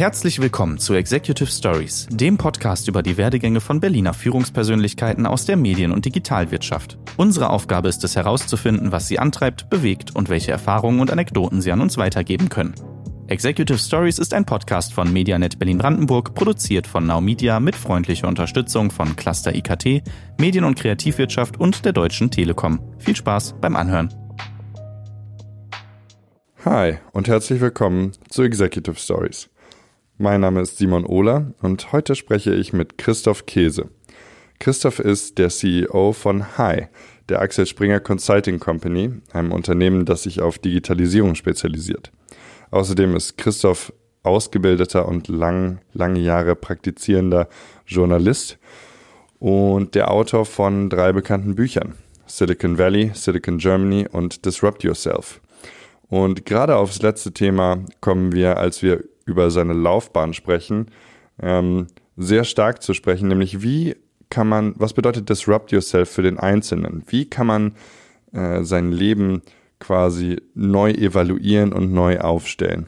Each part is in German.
Herzlich willkommen zu Executive Stories, dem Podcast über die Werdegänge von Berliner Führungspersönlichkeiten aus der Medien- und Digitalwirtschaft. Unsere Aufgabe ist es herauszufinden, was sie antreibt, bewegt und welche Erfahrungen und Anekdoten sie an uns weitergeben können. Executive Stories ist ein Podcast von Medianet Berlin-Brandenburg, produziert von Now Media mit freundlicher Unterstützung von Cluster IKT, Medien- und Kreativwirtschaft und der Deutschen Telekom. Viel Spaß beim Anhören. Hi und herzlich willkommen zu Executive Stories. Mein Name ist Simon Ohler und heute spreche ich mit Christoph Käse. Christoph ist der CEO von Hi, der Axel Springer Consulting Company, einem Unternehmen, das sich auf Digitalisierung spezialisiert. Außerdem ist Christoph ausgebildeter und lang, lange Jahre praktizierender Journalist und der Autor von drei bekannten Büchern. Silicon Valley, Silicon Germany und Disrupt Yourself. Und gerade aufs letzte Thema kommen wir, als wir über seine Laufbahn sprechen, ähm, sehr stark zu sprechen, nämlich wie kann man, was bedeutet Disrupt Yourself für den Einzelnen? Wie kann man äh, sein Leben quasi neu evaluieren und neu aufstellen.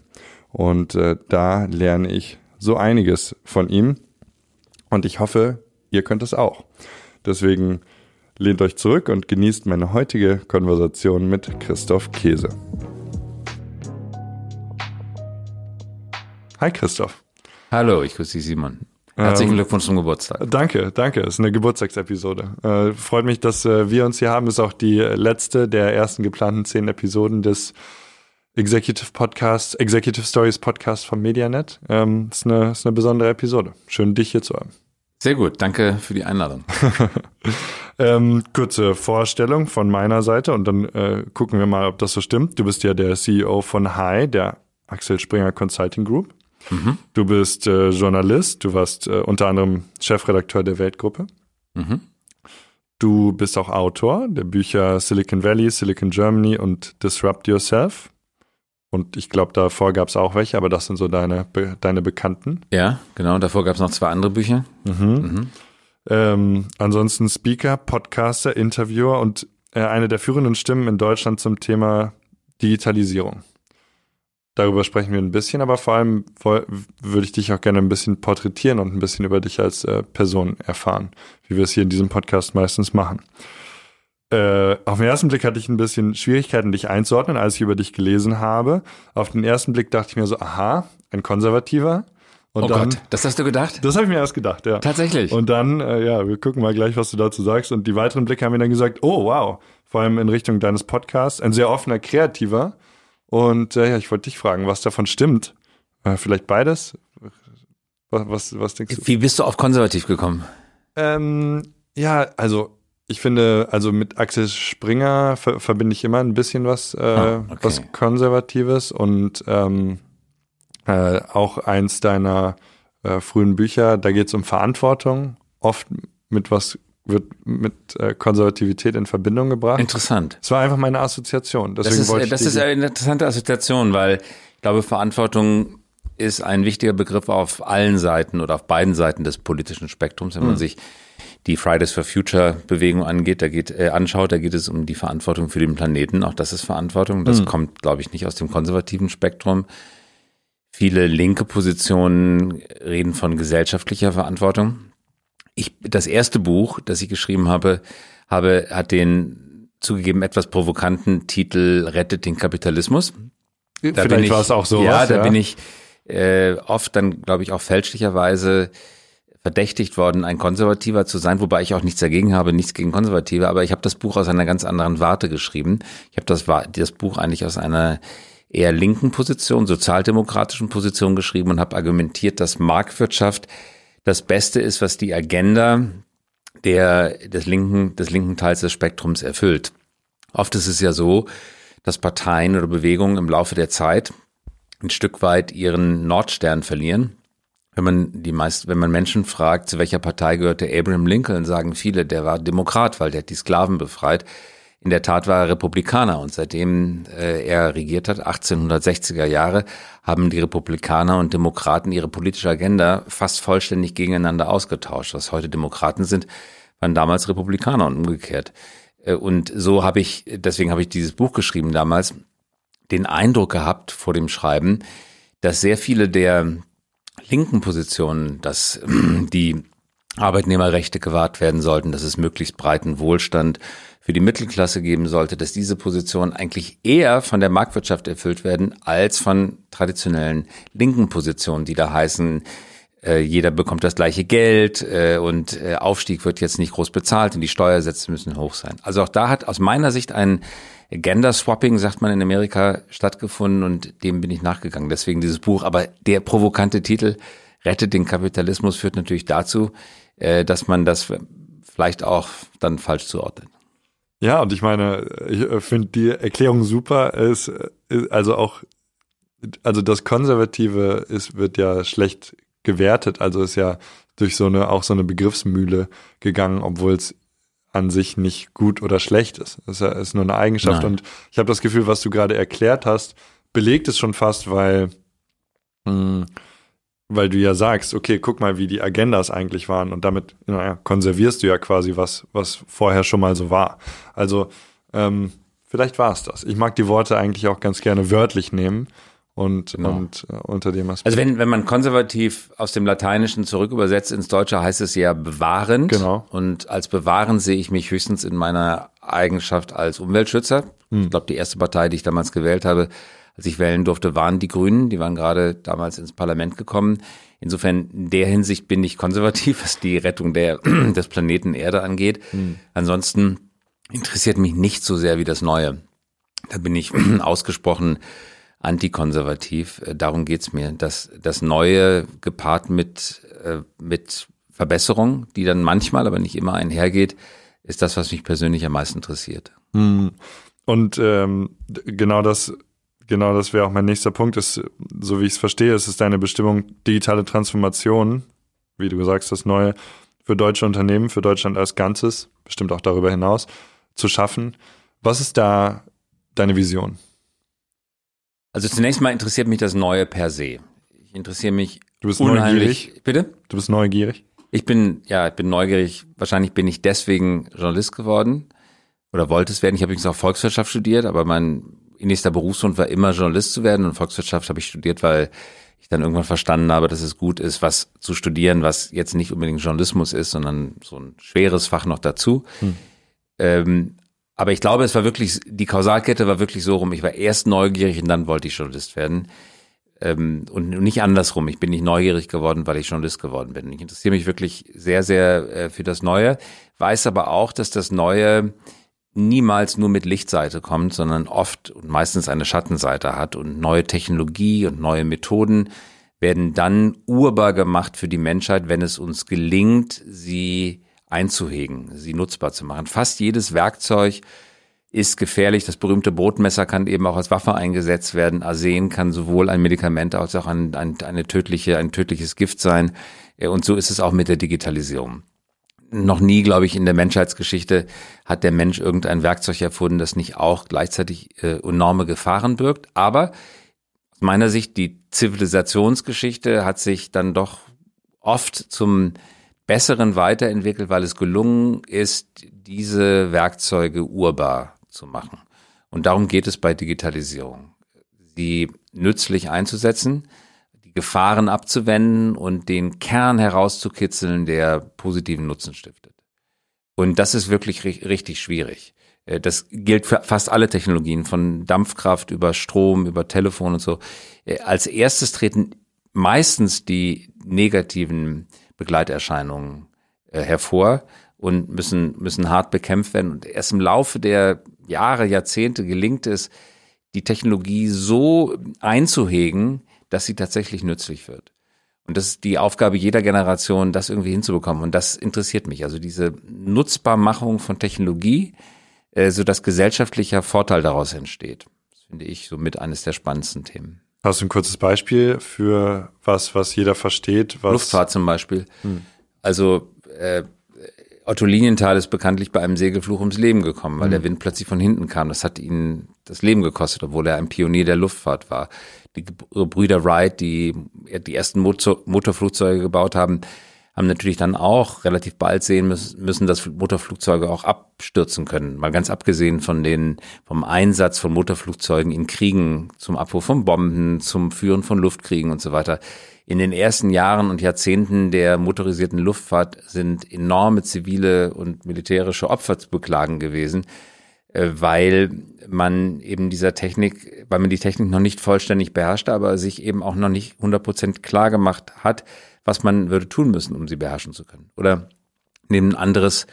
Und äh, da lerne ich so einiges von ihm und ich hoffe, ihr könnt es auch. Deswegen lehnt euch zurück und genießt meine heutige Konversation mit Christoph Käse. Hi Christoph. Hallo, ich grüße dich Simon. Herzlichen ähm, Glückwunsch zum Geburtstag. Danke, danke. Es ist eine Geburtstagsepisode. Äh, freut mich, dass äh, wir uns hier haben. Ist auch die letzte der ersten geplanten zehn Episoden des Executive Podcasts, Executive Stories Podcast vom Medianet. Ähm, ist, eine, ist eine besondere Episode. Schön, dich hier zu haben. Sehr gut, danke für die Einladung. ähm, kurze Vorstellung von meiner Seite und dann äh, gucken wir mal, ob das so stimmt. Du bist ja der CEO von Hi, der Axel Springer Consulting Group. Mhm. Du bist äh, Journalist, du warst äh, unter anderem Chefredakteur der Weltgruppe. Mhm. Du bist auch Autor der Bücher Silicon Valley, Silicon Germany und Disrupt Yourself. Und ich glaube, davor gab es auch welche, aber das sind so deine, deine Bekannten. Ja, genau. Davor gab es noch zwei andere Bücher. Mhm. Mhm. Ähm, ansonsten Speaker, Podcaster, Interviewer und äh, eine der führenden Stimmen in Deutschland zum Thema Digitalisierung. Darüber sprechen wir ein bisschen, aber vor allem würde ich dich auch gerne ein bisschen porträtieren und ein bisschen über dich als äh, Person erfahren, wie wir es hier in diesem Podcast meistens machen. Äh, auf den ersten Blick hatte ich ein bisschen Schwierigkeiten, dich einzuordnen, als ich über dich gelesen habe. Auf den ersten Blick dachte ich mir so, aha, ein Konservativer. Und oh dann, Gott, das hast du gedacht? Das habe ich mir erst gedacht, ja. Tatsächlich. Und dann, äh, ja, wir gucken mal gleich, was du dazu sagst. Und die weiteren Blicke haben mir dann gesagt, oh wow, vor allem in Richtung deines Podcasts, ein sehr offener, kreativer und äh, ja, ich wollte dich fragen, was davon stimmt. Äh, vielleicht beides? Was, was, was denkst du? Wie bist du auf konservativ gekommen? Ähm, ja, also ich finde, also mit Axel Springer ver verbinde ich immer ein bisschen was, äh, oh, okay. was Konservatives und ähm, äh, auch eins deiner äh, frühen Bücher, da geht es um Verantwortung, oft mit was wird mit äh, Konservativität in Verbindung gebracht. Interessant. Es war einfach meine Assoziation. Deswegen das ist, wollte ich das ist eine interessante Assoziation, weil ich glaube, Verantwortung ist ein wichtiger Begriff auf allen Seiten oder auf beiden Seiten des politischen Spektrums. Wenn man hm. sich die Fridays for Future Bewegung angeht, da geht, äh, anschaut, da geht es um die Verantwortung für den Planeten. Auch das ist Verantwortung. Das hm. kommt, glaube ich, nicht aus dem konservativen Spektrum. Viele linke Positionen reden von gesellschaftlicher Verantwortung. Ich, das erste Buch, das ich geschrieben habe, habe, hat den zugegeben etwas provokanten Titel Rettet den Kapitalismus. Da Vielleicht war es auch so. Ja, da ja. bin ich äh, oft dann, glaube ich, auch fälschlicherweise verdächtigt worden, ein Konservativer zu sein, wobei ich auch nichts dagegen habe, nichts gegen Konservative, aber ich habe das Buch aus einer ganz anderen Warte geschrieben. Ich habe das, das Buch eigentlich aus einer eher linken Position, sozialdemokratischen Position geschrieben und habe argumentiert, dass Marktwirtschaft das Beste ist, was die Agenda der, des linken, des linken Teils des Spektrums erfüllt. Oft ist es ja so, dass Parteien oder Bewegungen im Laufe der Zeit ein Stück weit ihren Nordstern verlieren. Wenn man die meist, wenn man Menschen fragt, zu welcher Partei gehörte Abraham Lincoln, sagen viele, der war Demokrat, weil der hat die Sklaven befreit. In der Tat war er Republikaner und seitdem äh, er regiert hat, 1860er Jahre, haben die Republikaner und Demokraten ihre politische Agenda fast vollständig gegeneinander ausgetauscht. Was heute Demokraten sind, waren damals Republikaner und umgekehrt. Äh, und so habe ich, deswegen habe ich dieses Buch geschrieben damals, den Eindruck gehabt vor dem Schreiben, dass sehr viele der linken Position, dass die Arbeitnehmerrechte gewahrt werden sollten, dass es möglichst breiten Wohlstand für die Mittelklasse geben sollte, dass diese Positionen eigentlich eher von der Marktwirtschaft erfüllt werden als von traditionellen linken Positionen, die da heißen, äh, jeder bekommt das gleiche Geld äh, und äh, Aufstieg wird jetzt nicht groß bezahlt und die Steuersätze müssen hoch sein. Also auch da hat aus meiner Sicht ein Gender Swapping, sagt man in Amerika, stattgefunden und dem bin ich nachgegangen. Deswegen dieses Buch. Aber der provokante Titel Rettet den Kapitalismus führt natürlich dazu, dass man das vielleicht auch dann falsch zuordnet. Ja, und ich meine, ich äh, finde die Erklärung super. Ist, ist also auch, also das Konservative ist, wird ja schlecht gewertet, also ist ja durch so eine, auch so eine Begriffsmühle gegangen, obwohl es an sich nicht gut oder schlecht ist. Es ist, ist nur eine Eigenschaft. Nein. Und ich habe das Gefühl, was du gerade erklärt hast, belegt es schon fast, weil mh, hm, weil du ja sagst, okay, guck mal, wie die Agendas eigentlich waren und damit naja, konservierst du ja quasi was, was vorher schon mal so war. Also ähm, vielleicht war es das. Ich mag die Worte eigentlich auch ganz gerne wörtlich nehmen und, genau. und äh, unter dem Aspekt. Also wenn, wenn man konservativ aus dem Lateinischen zurück übersetzt ins Deutsche, heißt es ja bewahrend. Genau. Und als bewahrend sehe ich mich höchstens in meiner Eigenschaft als Umweltschützer. Hm. Ich glaube, die erste Partei, die ich damals gewählt habe, als ich wählen durfte, waren die Grünen. Die waren gerade damals ins Parlament gekommen. Insofern in der Hinsicht bin ich konservativ, was die Rettung der, des Planeten Erde angeht. Hm. Ansonsten interessiert mich nicht so sehr wie das Neue. Da bin ich ausgesprochen antikonservativ. Äh, darum geht's mir. Das, das Neue gepaart mit, äh, mit Verbesserung, die dann manchmal, aber nicht immer einhergeht, ist das, was mich persönlich am meisten interessiert. Hm. Und ähm, genau das Genau, das wäre auch mein nächster Punkt. Ist, so wie ich es verstehe, ist es deine Bestimmung digitale Transformation, wie du sagst, das Neue für deutsche Unternehmen, für Deutschland als Ganzes, bestimmt auch darüber hinaus, zu schaffen. Was ist da deine Vision? Also zunächst mal interessiert mich das Neue per se. Ich interessiere mich Du bist neugierig. Bitte? Du bist neugierig. Ich bin, ja, ich bin neugierig. Wahrscheinlich bin ich deswegen Journalist geworden oder wollte es werden. Ich habe übrigens auch Volkswirtschaft studiert, aber mein nächster Berufswunsch war immer Journalist zu werden und Volkswirtschaft habe ich studiert, weil ich dann irgendwann verstanden habe, dass es gut ist, was zu studieren, was jetzt nicht unbedingt Journalismus ist, sondern so ein schweres Fach noch dazu. Hm. Ähm, aber ich glaube, es war wirklich, die Kausalkette war wirklich so rum. Ich war erst neugierig und dann wollte ich Journalist werden. Ähm, und nicht andersrum. Ich bin nicht neugierig geworden, weil ich Journalist geworden bin. Ich interessiere mich wirklich sehr, sehr äh, für das Neue, weiß aber auch, dass das Neue niemals nur mit Lichtseite kommt, sondern oft und meistens eine Schattenseite hat und neue Technologie und neue Methoden werden dann urbar gemacht für die Menschheit, wenn es uns gelingt, sie einzuhegen, sie nutzbar zu machen. Fast jedes Werkzeug ist gefährlich. Das berühmte Brotmesser kann eben auch als Waffe eingesetzt werden. Arsen kann sowohl ein Medikament als auch ein, ein, eine tödliche, ein tödliches Gift sein. Und so ist es auch mit der Digitalisierung noch nie, glaube ich, in der Menschheitsgeschichte hat der Mensch irgendein Werkzeug erfunden, das nicht auch gleichzeitig äh, enorme Gefahren birgt. Aber aus meiner Sicht, die Zivilisationsgeschichte hat sich dann doch oft zum Besseren weiterentwickelt, weil es gelungen ist, diese Werkzeuge urbar zu machen. Und darum geht es bei Digitalisierung. Sie nützlich einzusetzen, Gefahren abzuwenden und den Kern herauszukitzeln, der positiven Nutzen stiftet. Und das ist wirklich richtig schwierig. Äh, das gilt für fast alle Technologien, von Dampfkraft über Strom, über Telefon und so. Äh, als erstes treten meistens die negativen Begleiterscheinungen äh, hervor und müssen, müssen hart bekämpft werden. Und erst im Laufe der Jahre, Jahrzehnte gelingt es, die Technologie so einzuhegen, dass sie tatsächlich nützlich wird. Und das ist die Aufgabe jeder Generation, das irgendwie hinzubekommen. Und das interessiert mich. Also diese Nutzbarmachung von Technologie, äh, so dass gesellschaftlicher Vorteil daraus entsteht. Das finde ich so mit eines der spannendsten Themen. Hast du ein kurzes Beispiel für was, was jeder versteht? Was Luftfahrt zum Beispiel. Hm. Also äh, Otto Linienthal ist bekanntlich bei einem Segelfluch ums Leben gekommen, weil hm. der Wind plötzlich von hinten kam. Das hat ihn das Leben gekostet, obwohl er ein Pionier der Luftfahrt war die Brüder Wright, die die ersten Motor, Motorflugzeuge gebaut haben, haben natürlich dann auch relativ bald sehen müssen, dass Motorflugzeuge auch abstürzen können. Mal ganz abgesehen von den, vom Einsatz von Motorflugzeugen in Kriegen zum Abwurf von Bomben, zum Führen von Luftkriegen und so weiter. In den ersten Jahren und Jahrzehnten der motorisierten Luftfahrt sind enorme zivile und militärische Opfer zu beklagen gewesen, äh, weil man eben dieser Technik, weil man die Technik noch nicht vollständig beherrschte, aber sich eben auch noch nicht 100 Prozent klar gemacht hat, was man würde tun müssen, um sie beherrschen zu können. Oder neben ein anderes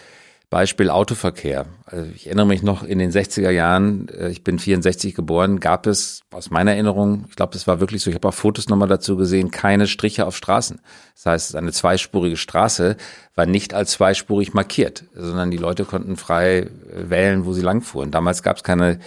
Beispiel Autoverkehr. Also ich erinnere mich noch in den 60er Jahren, äh, ich bin 64 geboren, gab es aus meiner Erinnerung, ich glaube, das war wirklich so, ich habe auch Fotos nochmal dazu gesehen, keine Striche auf Straßen. Das heißt, eine zweispurige Straße war nicht als zweispurig markiert, sondern die Leute konnten frei äh, wählen, wo sie langfuhren. Damals gab es keine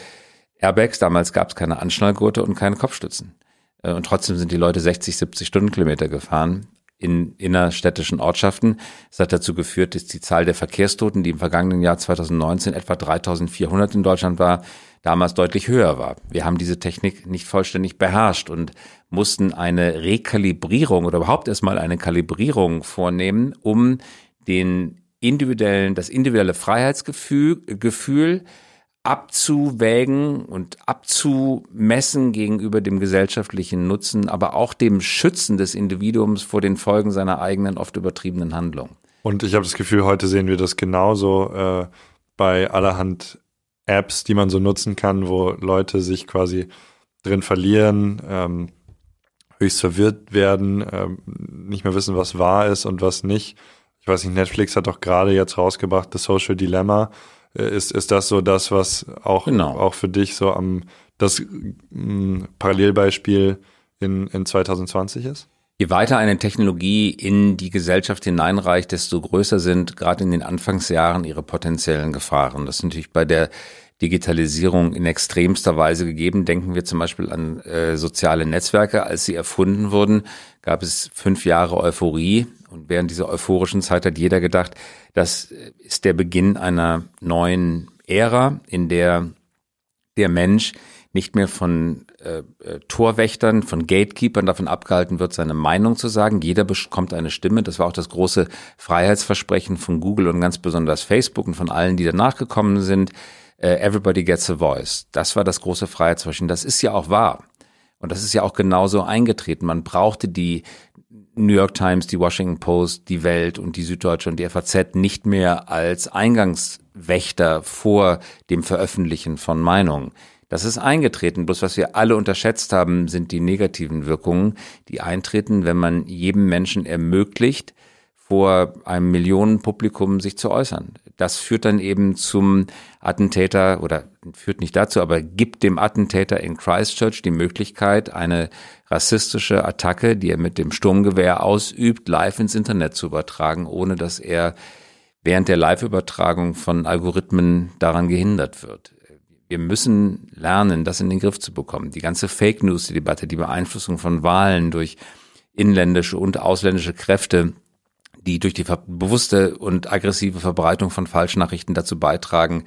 Airbags, damals gab es keine Anschnallgurte und keine Kopfstützen. Äh, und trotzdem sind die Leute 60, 70 Stundenkilometer gefahren in innerstädtischen Ortschaften. Es hat dazu geführt, dass die Zahl der Verkehrstoten, die im vergangenen Jahr 2019 etwa 3400 in Deutschland war, damals deutlich höher war. Wir haben diese Technik nicht vollständig beherrscht und mussten eine Rekalibrierung oder überhaupt erstmal eine Kalibrierung vornehmen, um den individuellen, das individuelle Freiheitsgefühl, Gefühl abzuwägen und abzumessen gegenüber dem gesellschaftlichen Nutzen, aber auch dem Schützen des Individuums vor den Folgen seiner eigenen, oft übertriebenen Handlung. Und ich habe das Gefühl, heute sehen wir das genauso äh, bei allerhand Apps, die man so nutzen kann, wo Leute sich quasi drin verlieren, ähm, höchst verwirrt werden, ähm, nicht mehr wissen, was wahr ist und was nicht. Ich weiß nicht, Netflix hat doch gerade jetzt rausgebracht, The Social Dilemma, ist, ist das so das, was auch, genau. auch für dich so am das mh, mm, Parallelbeispiel in, in 2020 ist? Je weiter eine Technologie in die Gesellschaft hineinreicht, desto größer sind gerade in den Anfangsjahren ihre potenziellen Gefahren. Das ist natürlich bei der Digitalisierung in extremster Weise gegeben. Denken wir zum Beispiel an äh, soziale Netzwerke. Als sie erfunden wurden, gab es fünf Jahre Euphorie. Und während dieser euphorischen Zeit hat jeder gedacht, das ist der Beginn einer neuen Ära, in der der Mensch nicht mehr von äh, äh, Torwächtern, von Gatekeepern davon abgehalten wird, seine Meinung zu sagen. Jeder bekommt eine Stimme. Das war auch das große Freiheitsversprechen von Google und ganz besonders Facebook und von allen, die danach gekommen sind. Äh, everybody gets a voice. Das war das große Freiheitsversprechen. Das ist ja auch wahr. Und das ist ja auch genauso eingetreten. Man brauchte die New York Times, die Washington Post, die Welt und die Süddeutsche und die FAZ nicht mehr als Eingangswächter vor dem Veröffentlichen von Meinungen. Das ist eingetreten. Bloß was wir alle unterschätzt haben, sind die negativen Wirkungen, die eintreten, wenn man jedem Menschen ermöglicht, vor einem Millionenpublikum sich zu äußern. Das führt dann eben zum Attentäter oder führt nicht dazu, aber gibt dem Attentäter in Christchurch die Möglichkeit, eine rassistische Attacke, die er mit dem Sturmgewehr ausübt, live ins Internet zu übertragen, ohne dass er während der Live-Übertragung von Algorithmen daran gehindert wird. Wir müssen lernen, das in den Griff zu bekommen. Die ganze Fake News-Debatte, die Beeinflussung von Wahlen durch inländische und ausländische Kräfte, die durch die bewusste und aggressive Verbreitung von Falschnachrichten dazu beitragen,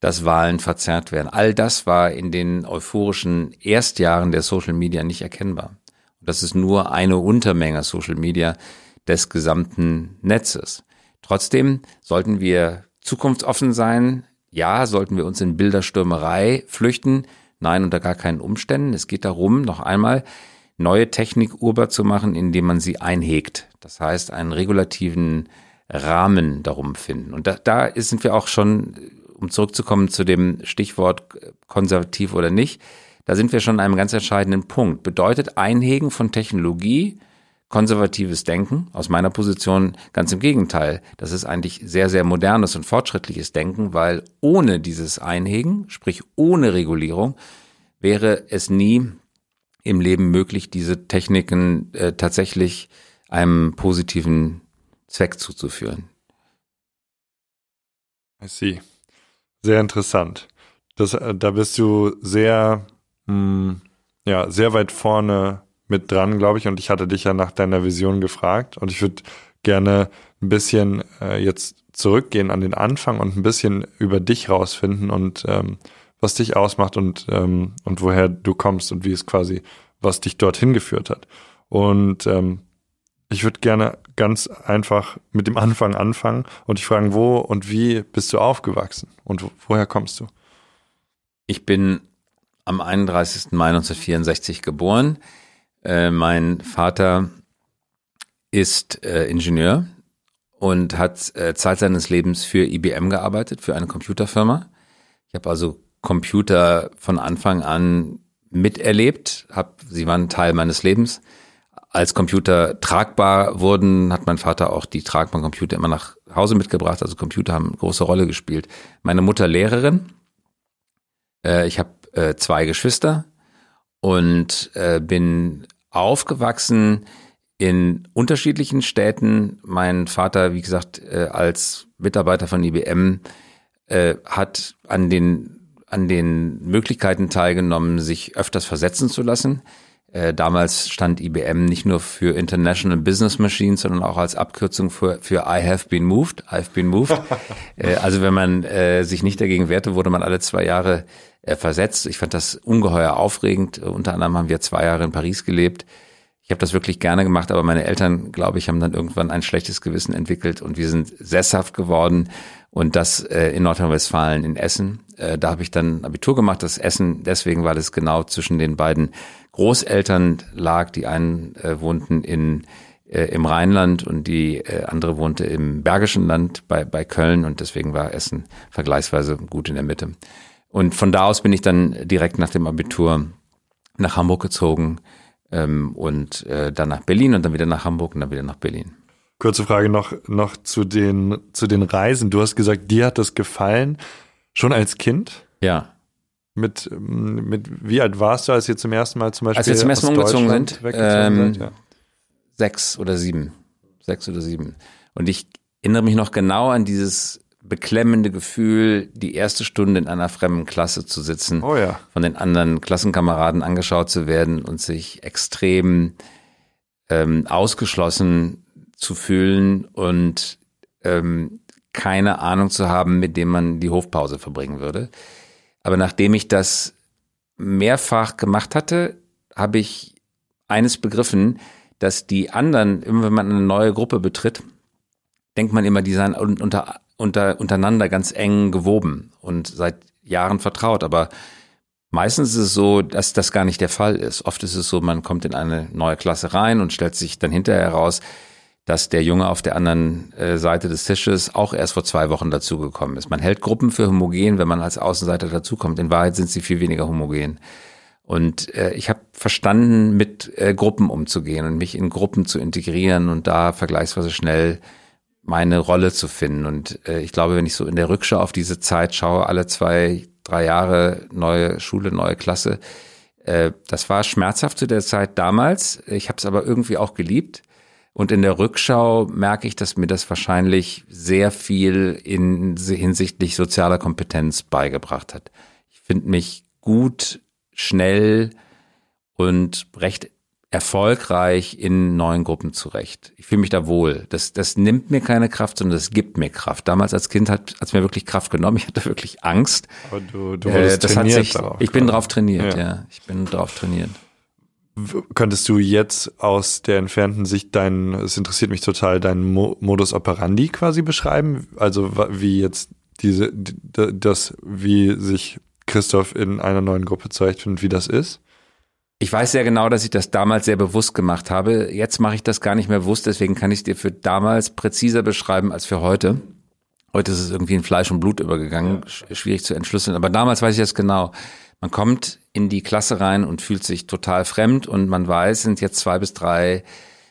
dass Wahlen verzerrt werden. All das war in den euphorischen Erstjahren der Social Media nicht erkennbar. Und das ist nur eine Untermenge Social Media des gesamten Netzes. Trotzdem sollten wir zukunftsoffen sein. Ja, sollten wir uns in Bilderstürmerei flüchten. Nein, unter gar keinen Umständen. Es geht darum, noch einmal, neue Technik urbar zu machen, indem man sie einhegt. Das heißt, einen regulativen Rahmen darum finden. Und da, da sind wir auch schon um zurückzukommen zu dem Stichwort konservativ oder nicht, da sind wir schon an einem ganz entscheidenden Punkt. Bedeutet Einhegen von Technologie konservatives Denken? Aus meiner Position ganz im Gegenteil. Das ist eigentlich sehr, sehr modernes und fortschrittliches Denken, weil ohne dieses Einhegen, sprich ohne Regulierung, wäre es nie im Leben möglich, diese Techniken äh, tatsächlich einem positiven Zweck zuzuführen. I see. Sehr interessant. Das, äh, da bist du sehr, mh, hm, ja, sehr weit vorne mit dran, glaube ich. Und ich hatte dich ja nach deiner Vision gefragt. Und ich würde gerne ein bisschen äh, jetzt zurückgehen an den Anfang und ein bisschen über dich rausfinden und ähm, was dich ausmacht und, ähm, und woher du kommst und wie es quasi, was dich dorthin geführt hat. Und ähm, ich würde gerne ganz einfach mit dem Anfang anfangen und dich fragen, wo und wie bist du aufgewachsen und wo, woher kommst du? Ich bin am 31. Mai 1964 geboren. Äh, mein Vater ist äh, Ingenieur und hat äh, Zeit seines Lebens für IBM gearbeitet, für eine Computerfirma. Ich habe also Computer von Anfang an miterlebt, hab, sie waren Teil meines Lebens. Als Computer tragbar wurden, hat mein Vater auch die tragbaren Computer immer nach Hause mitgebracht. Also Computer haben eine große Rolle gespielt. Meine Mutter Lehrerin. Äh, ich habe äh, zwei Geschwister und äh, bin aufgewachsen in unterschiedlichen Städten. Mein Vater, wie gesagt, äh, als Mitarbeiter von IBM äh, hat an den an den Möglichkeiten teilgenommen, sich öfters versetzen zu lassen. Äh, damals stand IBM nicht nur für International Business Machines, sondern auch als Abkürzung für, für I have been moved. I've been moved. äh, also wenn man äh, sich nicht dagegen wehrte, wurde man alle zwei Jahre äh, versetzt. Ich fand das ungeheuer aufregend. Unter anderem haben wir zwei Jahre in Paris gelebt. Ich habe das wirklich gerne gemacht, aber meine Eltern, glaube ich, haben dann irgendwann ein schlechtes Gewissen entwickelt und wir sind sesshaft geworden und das äh, in Nordrhein-Westfalen in Essen. Äh, da habe ich dann Abitur gemacht. Das Essen deswegen, weil es genau zwischen den beiden Großeltern lag. Die einen äh, wohnten in äh, im Rheinland und die äh, andere wohnte im Bergischen Land bei bei Köln und deswegen war Essen vergleichsweise gut in der Mitte. Und von da aus bin ich dann direkt nach dem Abitur nach Hamburg gezogen ähm, und äh, dann nach Berlin und dann wieder nach Hamburg und dann wieder nach Berlin. Kurze Frage noch, noch zu den, zu den Reisen. Du hast gesagt, dir hat das gefallen. Schon als Kind? Ja. Mit, mit wie alt warst du, als ihr zum ersten Mal zum Beispiel als wir zum ersten Mal umgezogen sind? Ähm, ja. Sechs oder sieben. Sechs oder sieben. Und ich erinnere mich noch genau an dieses beklemmende Gefühl, die erste Stunde in einer fremden Klasse zu sitzen, oh ja. von den anderen Klassenkameraden angeschaut zu werden und sich extrem ähm, ausgeschlossen zu fühlen und ähm, keine Ahnung zu haben, mit dem man die Hofpause verbringen würde. Aber nachdem ich das mehrfach gemacht hatte, habe ich eines begriffen, dass die anderen, immer wenn man eine neue Gruppe betritt, denkt man immer, die seien unter unter, untereinander ganz eng gewoben und seit Jahren vertraut. Aber meistens ist es so, dass das gar nicht der Fall ist. Oft ist es so, man kommt in eine neue Klasse rein und stellt sich dann hinterher heraus, dass der Junge auf der anderen äh, Seite des Tisches auch erst vor zwei Wochen dazugekommen ist. Man hält Gruppen für homogen, wenn man als Außenseiter dazukommt. In Wahrheit sind sie viel weniger homogen. Und äh, ich habe verstanden, mit äh, Gruppen umzugehen und mich in Gruppen zu integrieren und da vergleichsweise schnell meine Rolle zu finden. Und äh, ich glaube, wenn ich so in der Rückschau auf diese Zeit schaue, alle zwei, drei Jahre neue Schule, neue Klasse, äh, das war schmerzhaft zu der Zeit damals. Ich habe es aber irgendwie auch geliebt. Und in der Rückschau merke ich, dass mir das wahrscheinlich sehr viel in hinsichtlich sozialer Kompetenz beigebracht hat. Ich finde mich gut, schnell und recht erfolgreich in neuen Gruppen zurecht. Ich fühle mich da wohl. Das, das nimmt mir keine Kraft, sondern das gibt mir Kraft. Damals als Kind hat es mir wirklich Kraft genommen. Ich hatte wirklich Angst. Aber du, du wurdest äh, trainiert sich, darauf, Ich bin drauf trainiert, ja. ja. Ich bin drauf trainiert. Könntest du jetzt aus der entfernten Sicht deinen, es interessiert mich total, deinen Mo Modus operandi quasi beschreiben? Also wie jetzt diese, das, wie sich Christoph in einer neuen Gruppe zurechtfindet, wie das ist? Ich weiß sehr genau, dass ich das damals sehr bewusst gemacht habe. Jetzt mache ich das gar nicht mehr bewusst, deswegen kann ich es dir für damals präziser beschreiben als für heute. Heute ist es irgendwie in Fleisch und Blut übergegangen, ja. schwierig zu entschlüsseln. Aber damals weiß ich das genau. Man kommt in die Klasse rein und fühlt sich total fremd und man weiß, sind jetzt zwei bis drei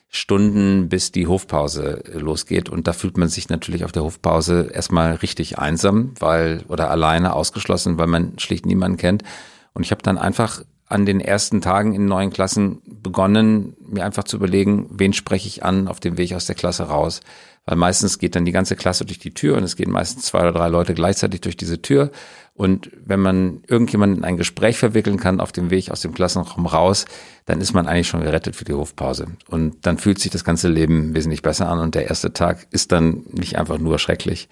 Stunden, bis die Hofpause losgeht. Und da fühlt man sich natürlich auf der Hofpause erstmal richtig einsam, weil oder alleine ausgeschlossen, weil man schlicht niemanden kennt. Und ich habe dann einfach an den ersten Tagen in neuen Klassen begonnen, mir einfach zu überlegen, wen spreche ich an auf dem Weg aus der Klasse raus. Weil meistens geht dann die ganze Klasse durch die Tür und es gehen meistens zwei oder drei Leute gleichzeitig durch diese Tür. Und wenn man irgendjemanden in ein Gespräch verwickeln kann auf dem Weg aus dem Klassenraum raus, dann ist man eigentlich schon gerettet für die Hofpause. Und dann fühlt sich das ganze Leben wesentlich besser an und der erste Tag ist dann nicht einfach nur schrecklich.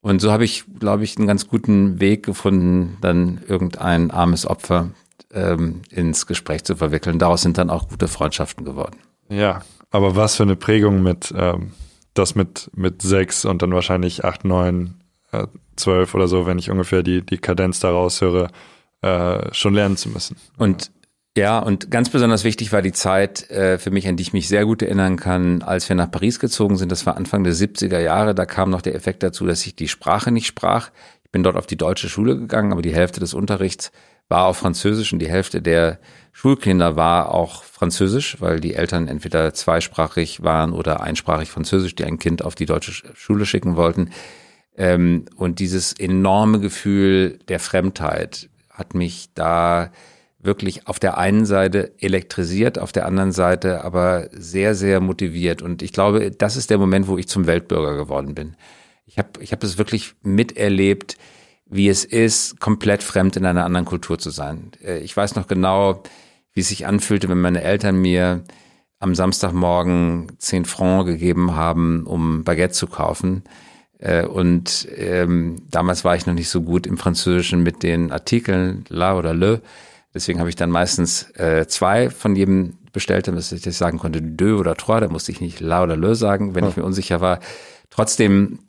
Und so habe ich, glaube ich, einen ganz guten Weg gefunden, dann irgendein armes Opfer ähm, ins Gespräch zu verwickeln. Daraus sind dann auch gute Freundschaften geworden. Ja, aber was für eine Prägung mit ähm, das mit, mit sechs und dann wahrscheinlich acht, neun, äh, zwölf oder so, wenn ich ungefähr die, die Kadenz daraus höre, äh, schon lernen zu müssen. Und Ja, und ganz besonders wichtig war die Zeit äh, für mich, an die ich mich sehr gut erinnern kann, als wir nach Paris gezogen sind. Das war Anfang der 70er Jahre. Da kam noch der Effekt dazu, dass ich die Sprache nicht sprach. Ich bin dort auf die deutsche Schule gegangen, aber die Hälfte des Unterrichts war auf Französisch und die Hälfte der Schulkinder war auch Französisch, weil die Eltern entweder zweisprachig waren oder einsprachig Französisch, die ein Kind auf die deutsche Schule schicken wollten. Ähm, und dieses enorme Gefühl der Fremdheit hat mich da wirklich auf der einen Seite elektrisiert, auf der anderen Seite aber sehr, sehr motiviert. Und ich glaube, das ist der Moment, wo ich zum Weltbürger geworden bin. Ich habe ich hab das wirklich miterlebt, wie es ist, komplett fremd in einer anderen Kultur zu sein. Äh, ich weiß noch genau, wie es sich anfühlte, wenn meine Eltern mir am Samstagmorgen zehn Francs gegeben haben, um Baguette zu kaufen. Äh, und ähm, damals war ich noch nicht so gut im Französischen mit den Artikeln la oder le. Deswegen habe ich dann meistens äh, zwei von jedem bestellt, damit ich das sagen konnte, deux oder trois, da musste ich nicht la oder le sagen, wenn ich mir unsicher war. Trotzdem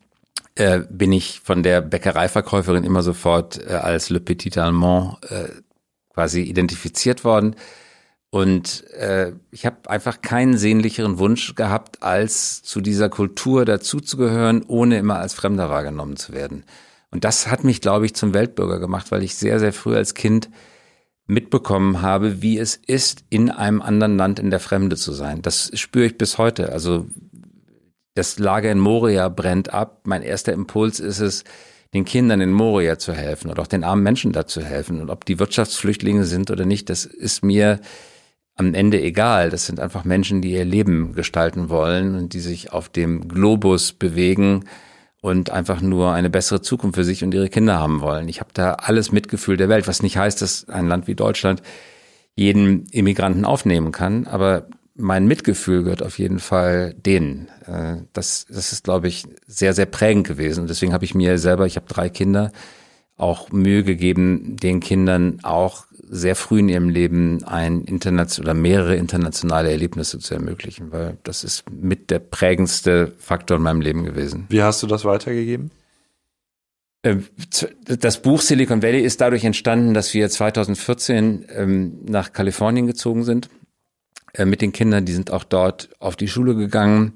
äh, bin ich von der Bäckereiverkäuferin immer sofort äh, als Le Petit Allemand äh, quasi identifiziert worden. Und äh, ich habe einfach keinen sehnlicheren Wunsch gehabt, als zu dieser Kultur dazuzugehören, ohne immer als Fremder wahrgenommen zu werden. Und das hat mich, glaube ich, zum Weltbürger gemacht, weil ich sehr, sehr früh als Kind mitbekommen habe, wie es ist, in einem anderen Land in der Fremde zu sein. Das spüre ich bis heute. Also das Lager in Moria brennt ab. Mein erster Impuls ist es, den Kindern in Moria zu helfen oder auch den armen Menschen da zu helfen. Und ob die Wirtschaftsflüchtlinge sind oder nicht, das ist mir am Ende egal. Das sind einfach Menschen, die ihr Leben gestalten wollen und die sich auf dem Globus bewegen und einfach nur eine bessere Zukunft für sich und ihre Kinder haben wollen. Ich habe da alles Mitgefühl der Welt, was nicht heißt, dass ein Land wie Deutschland jeden Immigranten aufnehmen kann, aber mein Mitgefühl gehört auf jeden Fall denen. Äh, das, das ist, glaube ich, sehr, sehr prägend gewesen. Und deswegen habe ich mir selber, ich habe drei Kinder, auch Mühe gegeben, den Kindern auch sehr früh in ihrem Leben ein international oder mehrere internationale Erlebnisse zu ermöglichen, weil das ist mit der prägendste Faktor in meinem Leben gewesen. Wie hast du das weitergegeben? Äh, das Buch Silicon Valley ist dadurch entstanden, dass wir 2014 ähm, nach Kalifornien gezogen sind äh, mit den Kindern. Die sind auch dort auf die Schule gegangen.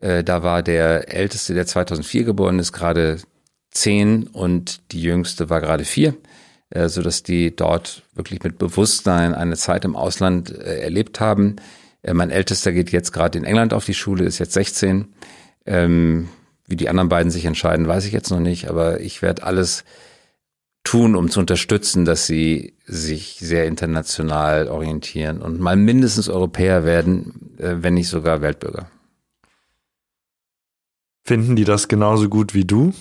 Äh, da war der Älteste, der 2004 geboren ist, gerade zehn und die Jüngste war gerade vier äh, so dass die dort wirklich mit Bewusstsein eine Zeit im Ausland äh, erlebt haben. Mein Ältester geht jetzt gerade in England auf die Schule, ist jetzt 16. Ähm, wie die anderen beiden sich entscheiden, weiß ich jetzt noch nicht, aber ich werde alles tun, um zu unterstützen, dass sie sich sehr international orientieren und mal mindestens Europäer werden, äh, wenn nicht sogar Weltbürger. Finden die das genauso gut wie du?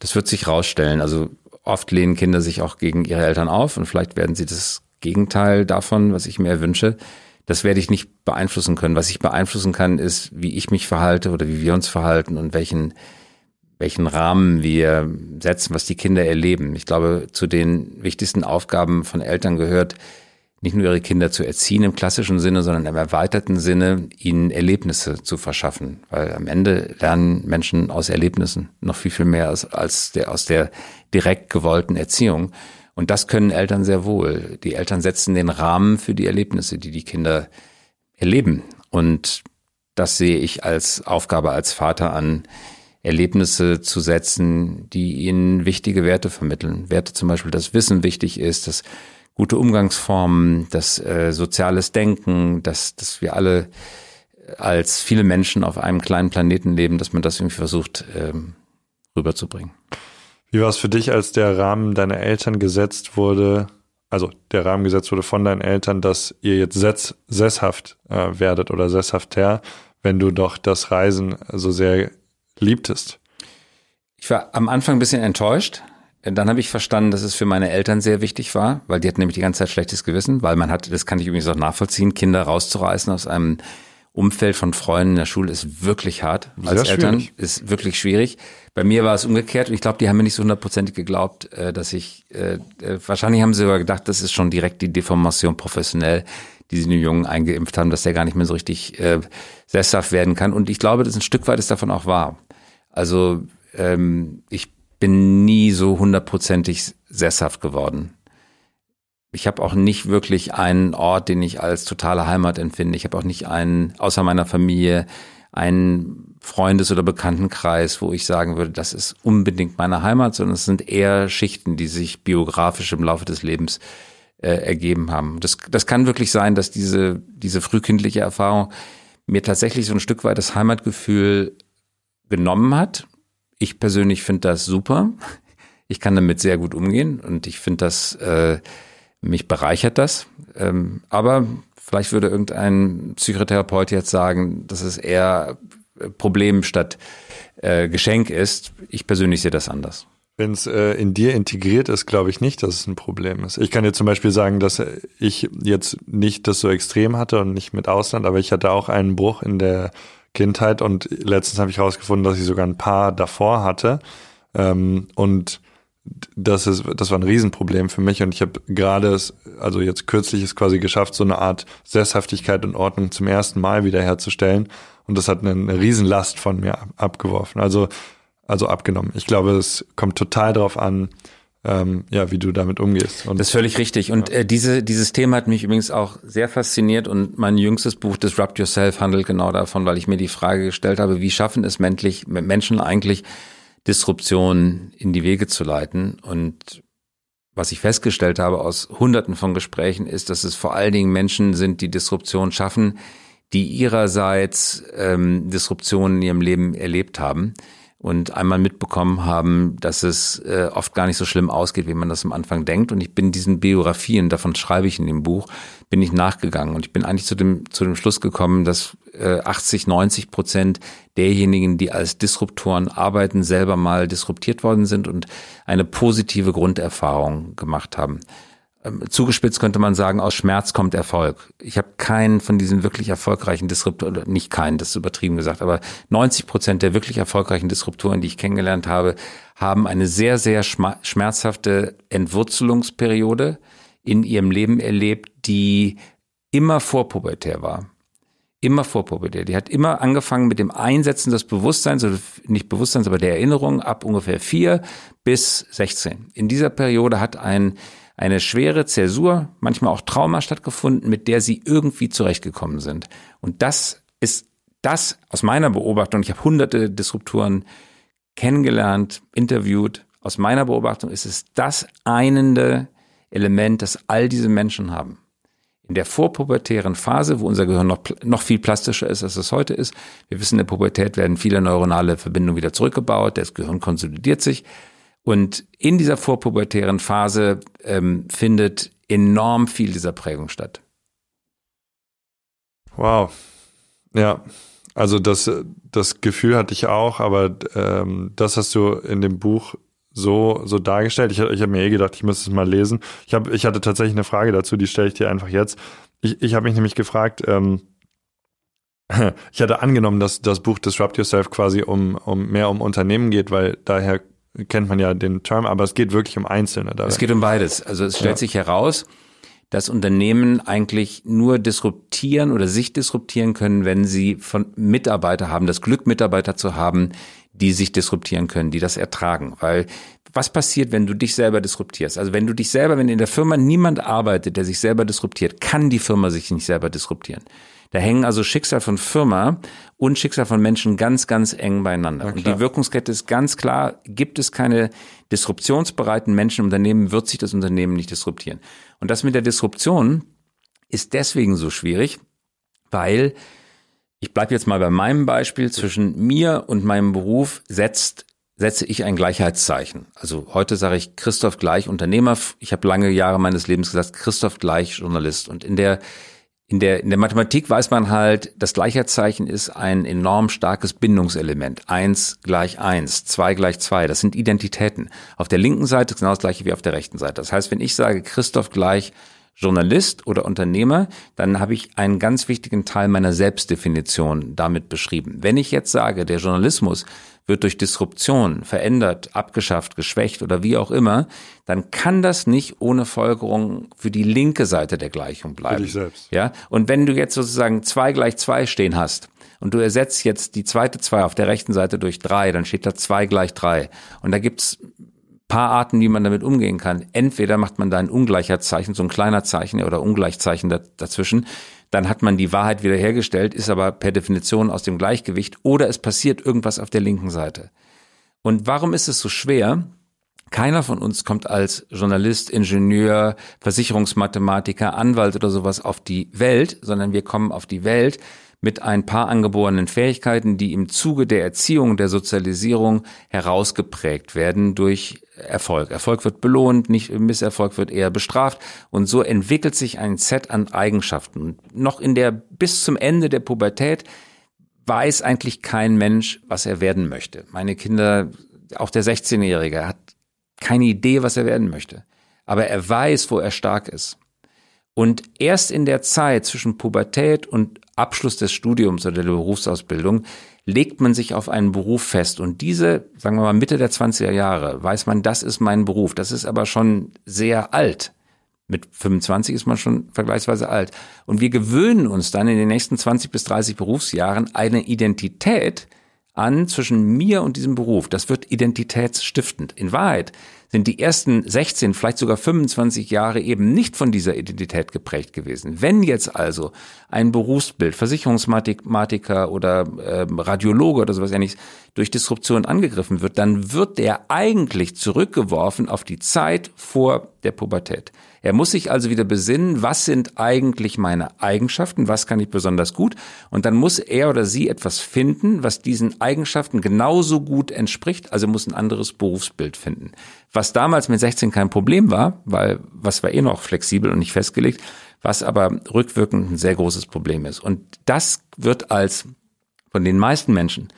Das wird sich rausstellen. Also oft lehnen Kinder sich auch gegen ihre Eltern auf und vielleicht werden sie das Gegenteil davon, was ich mir wünsche. Das werde ich nicht beeinflussen können. Was ich beeinflussen kann, ist, wie ich mich verhalte oder wie wir uns verhalten und welchen, welchen Rahmen wir setzen, was die Kinder erleben. Ich glaube, zu den wichtigsten Aufgaben von Eltern gehört, nicht nur ihre Kinder zu erziehen im klassischen Sinne, sondern im erweiterten Sinne, ihnen Erlebnisse zu verschaffen. Weil am Ende lernen Menschen aus Erlebnissen noch viel, viel mehr als, als der, aus der direkt gewollten Erziehung. Und das können Eltern sehr wohl. Die Eltern setzen den Rahmen für die Erlebnisse, die die Kinder erleben. Und das sehe ich als Aufgabe als Vater an, Erlebnisse zu setzen, die ihnen wichtige Werte vermitteln. Werte zum Beispiel, dass Wissen wichtig ist, dass gute Umgangsformen, dass äh, soziales Denken, dass, dass wir alle als viele Menschen auf einem kleinen Planeten leben, dass man das irgendwie versucht ähm, rüberzubringen. Wie war es für dich, als der Rahmen deiner Eltern gesetzt wurde, also der Rahmen gesetzt wurde von deinen Eltern, dass ihr jetzt sess, sesshaft äh, werdet oder sesshafter, wenn du doch das Reisen so sehr liebtest? Ich war am Anfang ein bisschen enttäuscht, dann habe ich verstanden, dass es für meine Eltern sehr wichtig war, weil die hatten nämlich die ganze Zeit schlechtes Gewissen, weil man hat, das kann ich übrigens auch nachvollziehen, Kinder rauszureißen aus einem Umfeld von Freunden in der Schule ist wirklich hart als sehr Eltern, schwierig. ist wirklich schwierig. Bei mir war es umgekehrt und ich glaube, die haben mir nicht so hundertprozentig geglaubt, äh, dass ich, äh, äh, wahrscheinlich haben sie sogar gedacht, das ist schon direkt die Deformation professionell, die sie den Jungen eingeimpft haben, dass der gar nicht mehr so richtig äh, sesshaft werden kann. Und ich glaube, dass ein Stück weit ist davon auch wahr. Also ähm, ich bin nie so hundertprozentig sesshaft geworden. Ich habe auch nicht wirklich einen Ort, den ich als totale Heimat empfinde. Ich habe auch nicht einen, außer meiner Familie, einen Freundes- oder Bekanntenkreis, wo ich sagen würde, das ist unbedingt meine Heimat, sondern es sind eher Schichten, die sich biografisch im Laufe des Lebens äh, ergeben haben. Das, das kann wirklich sein, dass diese, diese frühkindliche Erfahrung mir tatsächlich so ein Stück weit das Heimatgefühl genommen hat. Ich persönlich finde das super. Ich kann damit sehr gut umgehen und ich finde das, äh, mich bereichert das. Ähm, aber vielleicht würde irgendein Psychotherapeut jetzt sagen, dass es eher Problem statt äh, Geschenk ist. Ich persönlich sehe das anders. Wenn es äh, in dir integriert ist, glaube ich nicht, dass es ein Problem ist. Ich kann dir zum Beispiel sagen, dass ich jetzt nicht das so extrem hatte und nicht mit Ausland, aber ich hatte auch einen Bruch in der Kindheit und letztens habe ich herausgefunden, dass ich sogar ein paar davor hatte. Ähm, und das ist, das war ein Riesenproblem für mich und ich habe gerade es, also jetzt kürzlich es quasi geschafft, so eine Art Sesshaftigkeit und Ordnung zum ersten Mal wiederherzustellen und das hat eine, eine Riesenlast von mir abgeworfen, also also abgenommen. Ich glaube, es kommt total darauf an, ähm, ja, wie du damit umgehst. Und das ist völlig richtig. Und äh, diese, dieses Thema hat mich übrigens auch sehr fasziniert und mein jüngstes Buch, Disrupt Yourself, handelt genau davon, weil ich mir die Frage gestellt habe, wie schaffen es Menschen eigentlich, Disruption in die Wege zu leiten. Und was ich festgestellt habe aus hunderten von Gesprächen ist, dass es vor allen Dingen Menschen sind, die Disruption schaffen, die ihrerseits ähm, Disruption in ihrem Leben erlebt haben und einmal mitbekommen haben, dass es äh, oft gar nicht so schlimm ausgeht, wie man das am Anfang denkt. Und ich bin diesen Biografien, davon schreibe ich in dem Buch, bin ich nachgegangen und ich bin eigentlich zu dem zu dem Schluss gekommen, dass äh, 80, 90 Prozent derjenigen, die als Disruptoren arbeiten, selber mal disruptiert worden sind und eine positive Grunderfahrung gemacht haben. Ähm, zugespitzt könnte man sagen, aus Schmerz kommt Erfolg. Ich habe keinen von diesen wirklich erfolgreichen Disruptoren, nicht keinen, das ist übertrieben gesagt, aber 90 Prozent der wirklich erfolgreichen Disruptoren, die ich kennengelernt habe, haben eine sehr, sehr schmerzhafte Entwurzelungsperiode in ihrem Leben erlebt, die immer vorpubertär war. Immer vorpubertär. Die hat immer angefangen mit dem Einsetzen des Bewusstseins, oder nicht Bewusstseins, aber der Erinnerung ab ungefähr vier bis 16. In dieser Periode hat ein eine schwere Zäsur, manchmal auch Trauma stattgefunden, mit der sie irgendwie zurechtgekommen sind. Und das ist das aus meiner Beobachtung, ich habe hunderte Disruptoren kennengelernt, interviewt, aus meiner Beobachtung ist es das einende Element, das all diese Menschen haben. In der vorpubertären Phase, wo unser Gehirn noch, noch viel plastischer ist, als es heute ist. Wir wissen, in der Pubertät werden viele neuronale Verbindungen wieder zurückgebaut, das Gehirn konsolidiert sich. Und in dieser vorpubertären Phase ähm, findet enorm viel dieser Prägung statt. Wow. Ja, also das, das Gefühl hatte ich auch, aber ähm, das hast du in dem Buch so, so dargestellt. Ich, ich habe mir eh gedacht, ich müsste es mal lesen. Ich, hab, ich hatte tatsächlich eine Frage dazu, die stelle ich dir einfach jetzt. Ich, ich habe mich nämlich gefragt, ähm, ich hatte angenommen, dass das Buch Disrupt Yourself quasi um, um mehr um Unternehmen geht, weil daher kennt man ja den Term, aber es geht wirklich um Einzelne. Dabei. Es geht um beides. Also es stellt ja. sich heraus, dass Unternehmen eigentlich nur disruptieren oder sich disruptieren können, wenn sie von Mitarbeiter haben, das Glück, Mitarbeiter zu haben, die sich disruptieren können, die das ertragen. Weil was passiert, wenn du dich selber disruptierst? Also wenn du dich selber, wenn in der Firma niemand arbeitet, der sich selber disruptiert, kann die Firma sich nicht selber disruptieren. Da hängen also Schicksal von Firma und Schicksal von Menschen ganz, ganz eng beieinander. Und die Wirkungskette ist ganz klar, gibt es keine disruptionsbereiten Menschen im Unternehmen, wird sich das Unternehmen nicht disruptieren. Und das mit der Disruption ist deswegen so schwierig, weil ich bleibe jetzt mal bei meinem Beispiel, zwischen mir und meinem Beruf setzt setze ich ein Gleichheitszeichen. Also heute sage ich Christoph gleich Unternehmer. Ich habe lange Jahre meines Lebens gesagt, Christoph gleich Journalist. Und in der in der, in der Mathematik weiß man halt, das Gleichheitszeichen ist ein enorm starkes Bindungselement. Eins gleich eins, zwei gleich zwei. Das sind Identitäten. Auf der linken Seite genau das gleiche wie auf der rechten Seite. Das heißt, wenn ich sage Christoph gleich Journalist oder Unternehmer, dann habe ich einen ganz wichtigen Teil meiner Selbstdefinition damit beschrieben. Wenn ich jetzt sage, der Journalismus wird durch Disruption verändert, abgeschafft, geschwächt oder wie auch immer, dann kann das nicht ohne Folgerung für die linke Seite der Gleichung bleiben. Für dich selbst. Ja. Und wenn du jetzt sozusagen zwei gleich zwei stehen hast, und du ersetzt jetzt die zweite zwei auf der rechten Seite durch drei, dann steht da zwei gleich drei. Und da gibt's paar Arten, wie man damit umgehen kann. Entweder macht man da ein Ungleichheitszeichen, so ein kleiner Zeichen oder Ungleichzeichen dazwischen. Dann hat man die Wahrheit wiederhergestellt, ist aber per Definition aus dem Gleichgewicht. Oder es passiert irgendwas auf der linken Seite. Und warum ist es so schwer? Keiner von uns kommt als Journalist, Ingenieur, Versicherungsmathematiker, Anwalt oder sowas auf die Welt, sondern wir kommen auf die Welt mit ein paar angeborenen Fähigkeiten, die im Zuge der Erziehung, der Sozialisierung herausgeprägt werden durch Erfolg. Erfolg wird belohnt, nicht Misserfolg wird eher bestraft und so entwickelt sich ein Set an Eigenschaften. Noch in der bis zum Ende der Pubertät weiß eigentlich kein Mensch, was er werden möchte. Meine Kinder, auch der 16-Jährige hat keine Idee, was er werden möchte, aber er weiß, wo er stark ist. Und erst in der Zeit zwischen Pubertät und Abschluss des Studiums oder der Berufsausbildung legt man sich auf einen Beruf fest. Und diese, sagen wir mal, Mitte der 20er Jahre, weiß man, das ist mein Beruf. Das ist aber schon sehr alt. Mit 25 ist man schon vergleichsweise alt. Und wir gewöhnen uns dann in den nächsten 20 bis 30 Berufsjahren eine Identität an zwischen mir und diesem Beruf. Das wird identitätsstiftend. In Wahrheit sind die ersten 16, vielleicht sogar 25 Jahre eben nicht von dieser Identität geprägt gewesen. Wenn jetzt also ein Berufsbild, Versicherungsmathematiker oder äh, Radiologe oder sowas ähnliches durch Disruption angegriffen wird, dann wird der eigentlich zurückgeworfen auf die Zeit vor der Pubertät. Er muss sich also wieder besinnen, was sind eigentlich meine Eigenschaften, was kann ich besonders gut und dann muss er oder sie etwas finden, was diesen Eigenschaften genauso gut entspricht, also muss ein anderes Berufsbild finden. Was damals mit 16 kein Problem war, weil was war eh noch flexibel und nicht festgelegt, was aber rückwirkend ein sehr großes Problem ist. Und das wird als von den meisten Menschen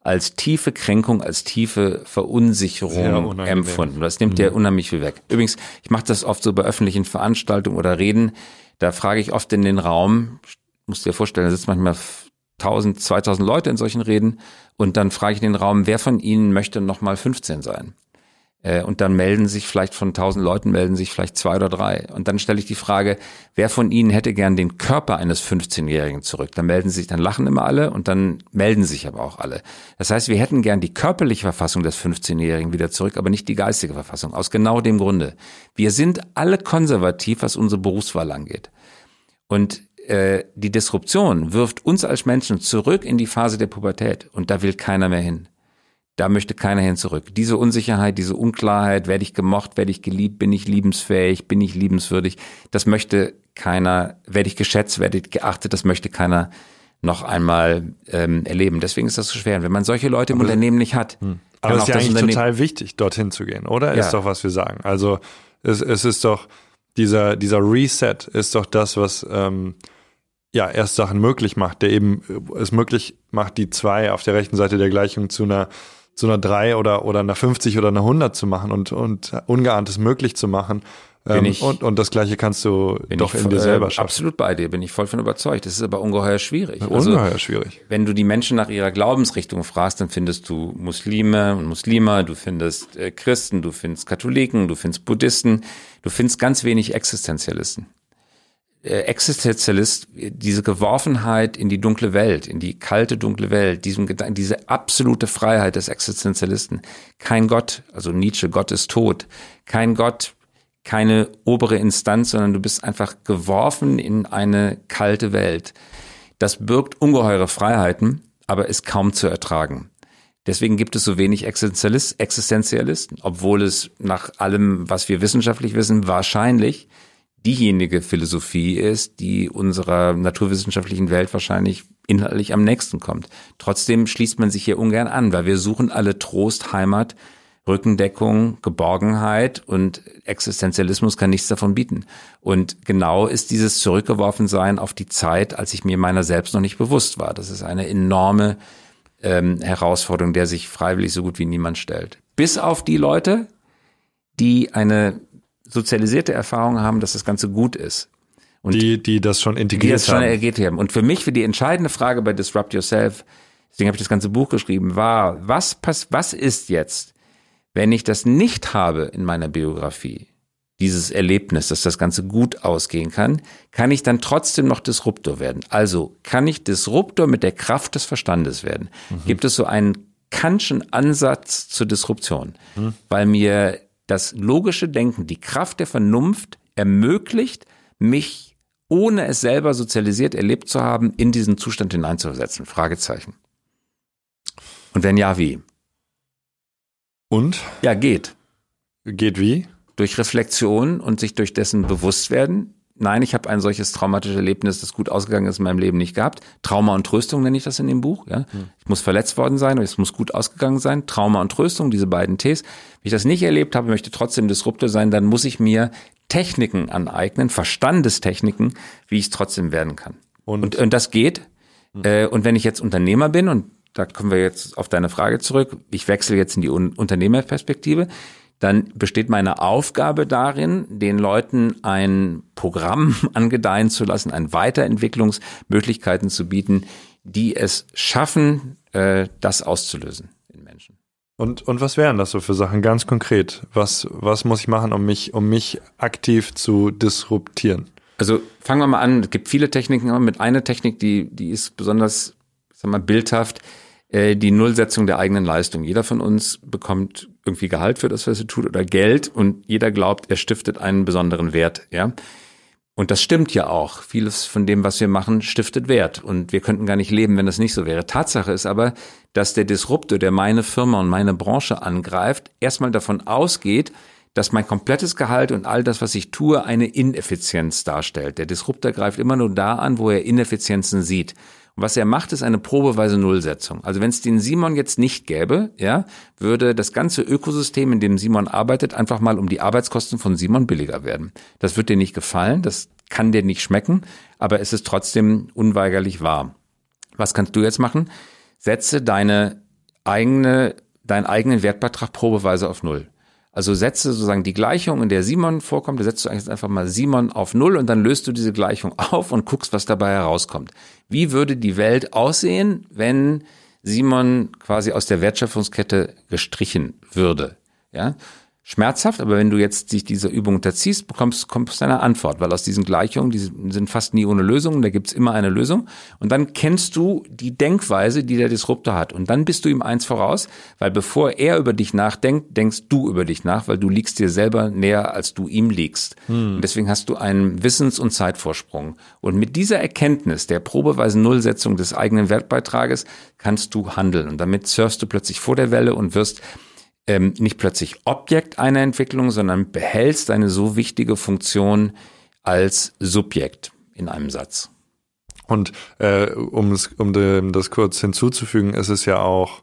als tiefe Kränkung, als tiefe Verunsicherung empfunden. Das nimmt mhm. ja unheimlich viel weg. Übrigens, ich mache das oft so bei öffentlichen Veranstaltungen oder Reden. Da frage ich oft in den Raum, musst dir vorstellen, da sitzen manchmal 1000, 2000 Leute in solchen Reden und dann frage ich in den Raum, wer von ihnen möchte noch mal 15 sein? Äh, und dann melden sich vielleicht von tausend Leuten, melden sich vielleicht zwei oder drei. Und dann stelle ich die Frage, wer von Ihnen hätte gern den Körper eines 15-Jährigen zurück? Dann melden sich, dann lachen immer alle und dann melden sich aber auch alle. Das heißt, wir hätten gern die körperliche Verfassung des 15-Jährigen wieder zurück, aber nicht die geistige Verfassung. Aus genau dem Grunde. Wir sind alle konservativ, was unsere Berufswahl angeht. Und äh, die Disruption wirft uns als Menschen zurück in die Phase der Pubertät. Und da will keiner mehr hin. Da möchte keiner hin zurück. Diese Unsicherheit, diese Unklarheit, werde ich gemocht, werde ich geliebt, bin ich liebensfähig, bin ich liebenswürdig, das möchte keiner, werde ich geschätzt, werde ich geachtet, das möchte keiner noch einmal ähm, erleben. Deswegen ist das so schwer. Und wenn man solche Leute im aber, Unternehmen nicht hat. Hm. Aber es ist ja eigentlich total wichtig, dorthin zu gehen, oder? Ja. Ist doch, was wir sagen. Also es, es ist doch, dieser, dieser Reset ist doch das, was ähm, ja erst Sachen möglich macht, der eben es möglich macht, die zwei auf der rechten Seite der Gleichung zu einer zu einer 3 oder, oder einer 50 oder einer 100 zu machen und, und Ungeahntes möglich zu machen. Ähm, ich, und, und das Gleiche kannst du doch in dir selber schaffen. Absolut bei dir, bin ich voll von überzeugt. Das ist aber ungeheuer schwierig. Also, ungeheuer schwierig. Wenn du die Menschen nach ihrer Glaubensrichtung fragst, dann findest du Muslime und Muslime, du findest äh, Christen, du findest Katholiken, du findest Buddhisten, du findest ganz wenig Existenzialisten. Äh, Existenzialist, diese Geworfenheit in die dunkle Welt, in die kalte dunkle Welt, diesem Gedanken, diese absolute Freiheit des Existenzialisten. Kein Gott, also Nietzsche, Gott ist tot. Kein Gott, keine obere Instanz, sondern du bist einfach geworfen in eine kalte Welt. Das birgt ungeheure Freiheiten, aber ist kaum zu ertragen. Deswegen gibt es so wenig Existenzialisten, obwohl es nach allem, was wir wissenschaftlich wissen, wahrscheinlich diejenige Philosophie ist, die unserer naturwissenschaftlichen Welt wahrscheinlich inhaltlich am nächsten kommt. Trotzdem schließt man sich hier ungern an, weil wir suchen alle Trost, Heimat, Rückendeckung, Geborgenheit und Existenzialismus kann nichts davon bieten. Und genau ist dieses Zurückgeworfensein auf die Zeit, als ich mir meiner selbst noch nicht bewusst war. Das ist eine enorme ähm, Herausforderung, der sich freiwillig so gut wie niemand stellt. Bis auf die Leute, die eine sozialisierte Erfahrung haben, dass das Ganze gut ist. Und die, die das schon integriert die das haben. schon integriert haben. Und für mich, für die entscheidende Frage bei Disrupt Yourself, deswegen habe ich das ganze Buch geschrieben, war, was, pass, was ist jetzt, wenn ich das nicht habe in meiner Biografie, dieses Erlebnis, dass das Ganze gut ausgehen kann, kann ich dann trotzdem noch Disruptor werden. Also kann ich Disruptor mit der Kraft des Verstandes werden. Mhm. Gibt es so einen Kantschen Ansatz zur Disruption, mhm. weil mir das logische Denken, die Kraft der Vernunft ermöglicht, mich, ohne es selber sozialisiert erlebt zu haben, in diesen Zustand hineinzusetzen? Fragezeichen. Und wenn ja, wie? Und? Ja, geht. Geht wie? Durch Reflexion und sich durch dessen bewusst werden. Nein, ich habe ein solches traumatisches Erlebnis, das gut ausgegangen ist in meinem Leben nicht gehabt. Trauma und Tröstung nenne ich das in dem Buch. Ja? Ich muss verletzt worden sein, oder es muss gut ausgegangen sein. Trauma und Tröstung, diese beiden Ts. Wenn ich das nicht erlebt habe, möchte trotzdem Disruptor sein, dann muss ich mir Techniken aneignen, Verstandestechniken, wie ich es trotzdem werden kann. Und- und, und das geht. Äh, und wenn ich jetzt Unternehmer bin, und da kommen wir jetzt auf deine Frage zurück, ich wechsle jetzt in die Un Unternehmerperspektive, dann besteht meine Aufgabe darin, den Leuten ein Programm angedeihen zu lassen, ein Weiterentwicklungsmöglichkeiten zu bieten, die es schaffen, äh, das auszulösen in Menschen. Und, und was wären das so für Sachen ganz konkret? Was, was muss ich machen, um mich, um mich aktiv zu disruptieren? Also fangen wir mal an. Es gibt viele Techniken, aber mit einer Technik, die, die ist besonders, sag mal, bildhaft, äh, die Nullsetzung der eigenen Leistung. Jeder von uns bekommt irgendwie Gehalt für das, was er tut oder Geld und jeder glaubt, er stiftet einen besonderen Wert, ja. Und das stimmt ja auch. Vieles von dem, was wir machen, stiftet Wert. Und wir könnten gar nicht leben, wenn das nicht so wäre. Tatsache ist aber, dass der Disruptor, der meine Firma und meine Branche angreift, erstmal davon ausgeht, dass mein komplettes Gehalt und all das, was ich tue, eine Ineffizienz darstellt. Der Disruptor greift immer nur da an, wo er Ineffizienzen sieht. Was er macht, ist eine probeweise Nullsetzung. Also wenn es den Simon jetzt nicht gäbe, ja, würde das ganze Ökosystem, in dem Simon arbeitet, einfach mal um die Arbeitskosten von Simon billiger werden. Das wird dir nicht gefallen, das kann dir nicht schmecken, aber es ist trotzdem unweigerlich wahr. Was kannst du jetzt machen? Setze deine eigene, deinen eigenen Wertbeitrag probeweise auf Null. Also setze sozusagen die Gleichung, in der Simon vorkommt, da setzt du eigentlich einfach mal Simon auf Null und dann löst du diese Gleichung auf und guckst, was dabei herauskommt. Wie würde die Welt aussehen, wenn Simon quasi aus der Wertschöpfungskette gestrichen würde? Ja? Schmerzhaft, aber wenn du jetzt dich dieser Übung unterziehst, bekommst, kommst du eine Antwort, weil aus diesen Gleichungen, die sind fast nie ohne Lösung, da gibt's immer eine Lösung. Und dann kennst du die Denkweise, die der Disruptor hat. Und dann bist du ihm eins voraus, weil bevor er über dich nachdenkt, denkst du über dich nach, weil du liegst dir selber näher, als du ihm liegst. Und deswegen hast du einen Wissens- und Zeitvorsprung. Und mit dieser Erkenntnis der probeweisen Nullsetzung des eigenen Wertbeitrages kannst du handeln. Und damit surfst du plötzlich vor der Welle und wirst ähm, nicht plötzlich Objekt einer Entwicklung, sondern behältst eine so wichtige Funktion als Subjekt in einem Satz. Und äh, um, es, um dem, das kurz hinzuzufügen, ist es ja auch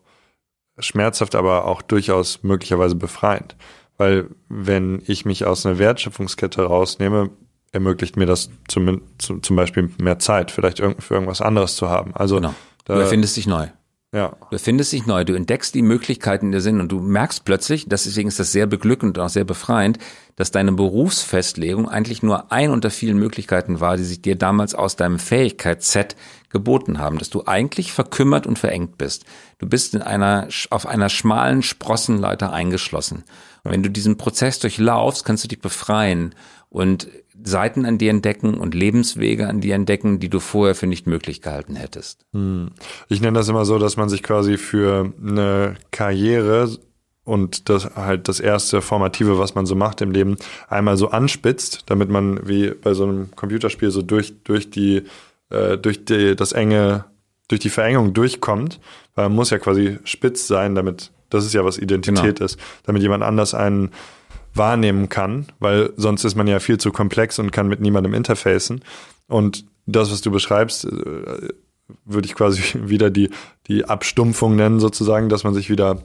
schmerzhaft, aber auch durchaus möglicherweise befreiend. Weil wenn ich mich aus einer Wertschöpfungskette rausnehme, ermöglicht mir das zum, zum Beispiel mehr Zeit, vielleicht für irgendwas anderes zu haben. Also Genau. Du erfindest dich neu. Ja. Du erfindest dich neu, du entdeckst die Möglichkeiten der Sinn und du merkst plötzlich, deswegen ist das sehr beglückend und auch sehr befreiend, dass deine Berufsfestlegung eigentlich nur ein unter vielen Möglichkeiten war, die sich dir damals aus deinem Fähigkeitsset geboten haben, dass du eigentlich verkümmert und verengt bist. Du bist in einer, auf einer schmalen Sprossenleiter eingeschlossen. Und wenn du diesen Prozess durchlaufst, kannst du dich befreien und Seiten an dir entdecken und Lebenswege an dir entdecken, die du vorher für nicht möglich gehalten hättest. Ich nenne das immer so, dass man sich quasi für eine Karriere und das halt das erste Formative, was man so macht im Leben, einmal so anspitzt, damit man wie bei so einem Computerspiel so durch, durch die, äh, durch die, das enge, durch die Verengung durchkommt. Weil man muss ja quasi spitz sein, damit, das ist ja was Identität ist, damit jemand anders einen wahrnehmen kann, weil sonst ist man ja viel zu komplex und kann mit niemandem interfacen. Und das, was du beschreibst, äh, würde ich quasi wieder die, die Abstumpfung nennen, sozusagen, dass man sich wieder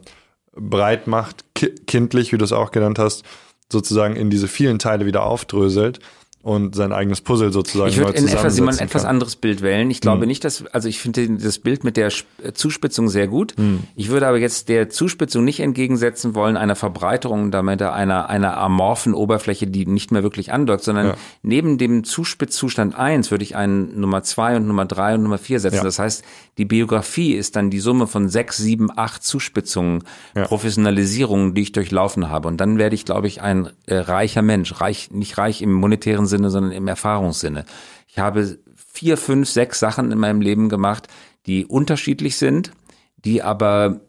breit macht, ki kindlich, wie du es auch genannt hast, sozusagen in diese vielen Teile wieder aufdröselt und sein eigenes Puzzle sozusagen Ich würde neu in etwas, zusammensetzen etwas anderes Bild wählen. Ich glaube nicht, dass, also ich finde das Bild mit der äh, Zuspitzung sehr gut. Ich würde aber jetzt der Zuspitzung nicht entgegensetzen wollen, einer Verbreiterung damit einer, einer amorphen Oberfläche, die nicht mehr wirklich andockt, sondern Ja. neben dem Zuspitzzustand eins würde ich einen Nummer zwei und Nummer drei und Nummer vier setzen. Ja. Das heißt, die Biografie ist dann die Summe von sechs, sieben, acht Zuspitzungen, Ja. Professionalisierungen, die ich durchlaufen habe. Und dann werde ich, glaube ich, ein äh, reicher Mensch. Reich, nicht reich im monetären Sinne, sondern im Erfahrungssinne. Ich habe vier, fünf, sechs Sachen in meinem Leben gemacht, die unterschiedlich sind, die aber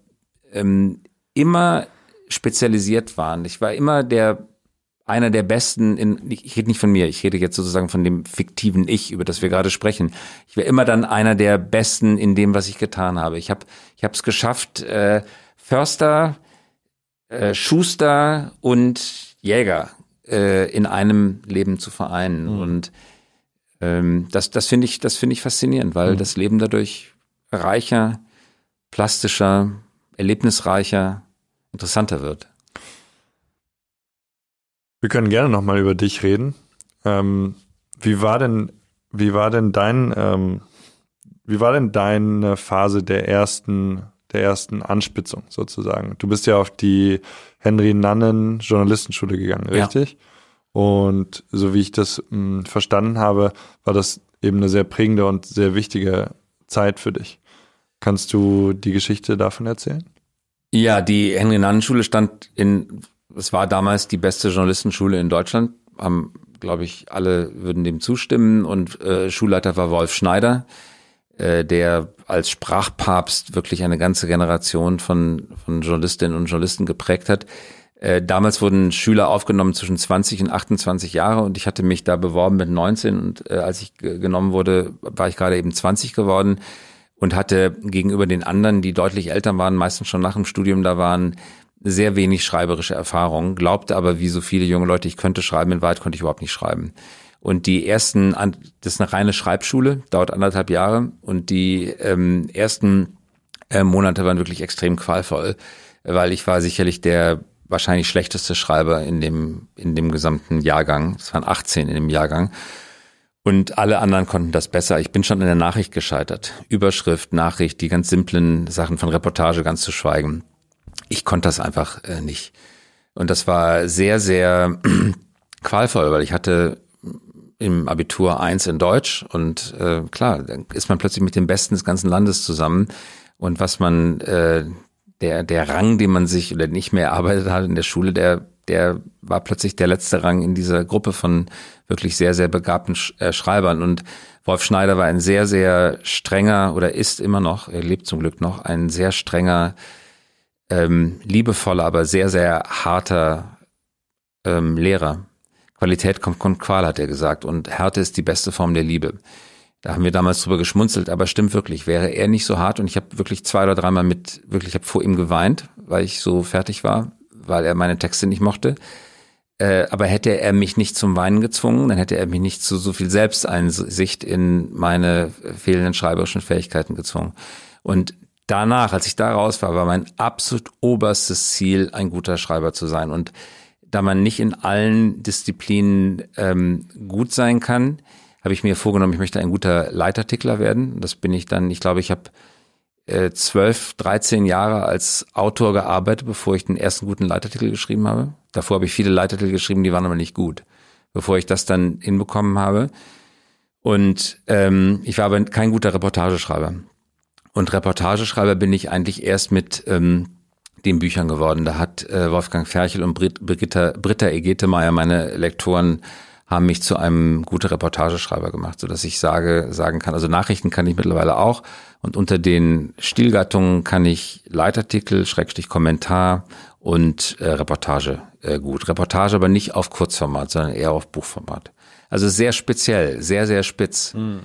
ähm, immer spezialisiert waren. Ich war immer der einer der besten in, ich rede nicht von mir, ich rede jetzt sozusagen von dem fiktiven Ich, über das wir gerade sprechen. Ich wäre immer dann einer der besten in dem, was ich getan habe. Ich habe ich es geschafft, äh, Förster, äh, Schuster und Jäger äh, in einem Leben zu vereinen. Mhm. Und ähm, das, das finde ich, das finde ich faszinierend, weil mhm. das Leben dadurch reicher, plastischer, erlebnisreicher, interessanter wird. Wir können gerne nochmal über dich reden. Ähm, wie war denn, wie war denn dein, ähm, wie war denn deine Phase der ersten, der ersten Anspitzung sozusagen? Du bist ja auf die Henry Nannen Journalistenschule gegangen, richtig? Ja. Und so wie ich das mh, hm, verstanden habe, war das eben eine sehr prägende und sehr wichtige Zeit für dich. Kannst du die Geschichte davon erzählen? Ja, die Henry Nannen Schule stand in es war damals die beste Journalistenschule in Deutschland, haben, glaube ich, alle würden dem zustimmen und äh, Schulleiter war Wolf Schneider, äh, der als Sprachpapst wirklich eine ganze Generation von, von Journalistinnen und Journalisten geprägt hat. Äh, damals wurden Schüler aufgenommen zwischen 20 und 28 Jahre und ich hatte mich da beworben mit 19 und äh, als ich genommen wurde, war ich gerade eben 20 geworden und hatte gegenüber den anderen, die deutlich älter waren, meistens schon nach dem Studium da waren, sehr wenig schreiberische Erfahrung, glaubte aber, wie so viele junge Leute, ich könnte schreiben, in Wahrheit konnte ich überhaupt nicht schreiben. Und die ersten, das ist eine reine Schreibschule, dauert anderthalb Jahre und die ähm, ersten äh, Monate waren wirklich extrem qualvoll, weil ich war sicherlich der wahrscheinlich schlechteste Schreiber in dem, in dem gesamten Jahrgang. Es waren 18 in dem Jahrgang. Und alle anderen konnten das besser. Ich bin schon in der Nachricht gescheitert. Überschrift, Nachricht, die ganz simplen Sachen von Reportage ganz zu schweigen ich konnte das einfach äh, nicht. Und das war sehr, sehr qualvoll, weil ich hatte im Abitur eins in Deutsch und äh, klar, dann ist man plötzlich mit dem Besten des ganzen Landes zusammen und was man äh, der der Rang, den man sich oder nicht mehr erarbeitet hat in der Schule, der der war plötzlich der letzte Rang in dieser Gruppe von wirklich sehr sehr begabten Sch äh, Schreibern und Wolf Schneider war ein sehr sehr strenger oder ist immer noch, er lebt zum Glück noch, ein sehr strenger ähm, liebevoller, aber sehr, sehr harter ähm, Lehrer. Qualität kommt von Qual, hat er gesagt. Und Härte ist die beste Form der Liebe. Da haben wir damals drüber geschmunzelt, aber stimmt wirklich. Wäre er nicht so hart und ich habe wirklich zwei oder dreimal mit, wirklich, habe vor ihm geweint, weil ich so fertig war, weil er meine Texte nicht mochte. Äh, aber hätte er mich nicht zum Weinen gezwungen, dann hätte er mich nicht zu so viel Selbsteinsicht in meine fehlenden schreiberischen Fähigkeiten gezwungen. Und danach, als ich da raus war, war mein absolut oberstes Ziel, ein guter Schreiber zu sein. Und da man nicht in allen Disziplinen ähm, gut sein kann, habe ich mir vorgenommen, ich möchte ein guter Leitartikler werden. Das bin ich dann, ich glaube, ich habe äh, zwölf, dreizehn Jahre als Autor gearbeitet, bevor ich den ersten guten Leitartikel geschrieben habe. Davor habe ich viele Leitartikel geschrieben, die waren aber nicht gut. Bevor ich das dann hinbekommen habe. Und ähm, ich war aber kein guter Reportageschreiber. Und Reportageschreiber bin ich eigentlich erst mit ähm, den Büchern geworden. Da hat äh, Wolfgang Ferchel und Brit, Brigitta, Britta Egetemeyer, meine Lektoren, haben mich zu einem guten Reportageschreiber gemacht, so dass ich sage, sagen kann, also Nachrichten kann ich mittlerweile auch. Und unter den Stilgattungen kann ich Leitartikel, Schrägstrich Kommentar und äh, Reportage äh, gut. Reportage aber nicht auf Kurzformat, sondern eher auf Buchformat. Also sehr speziell, sehr, sehr spitz. Mhm.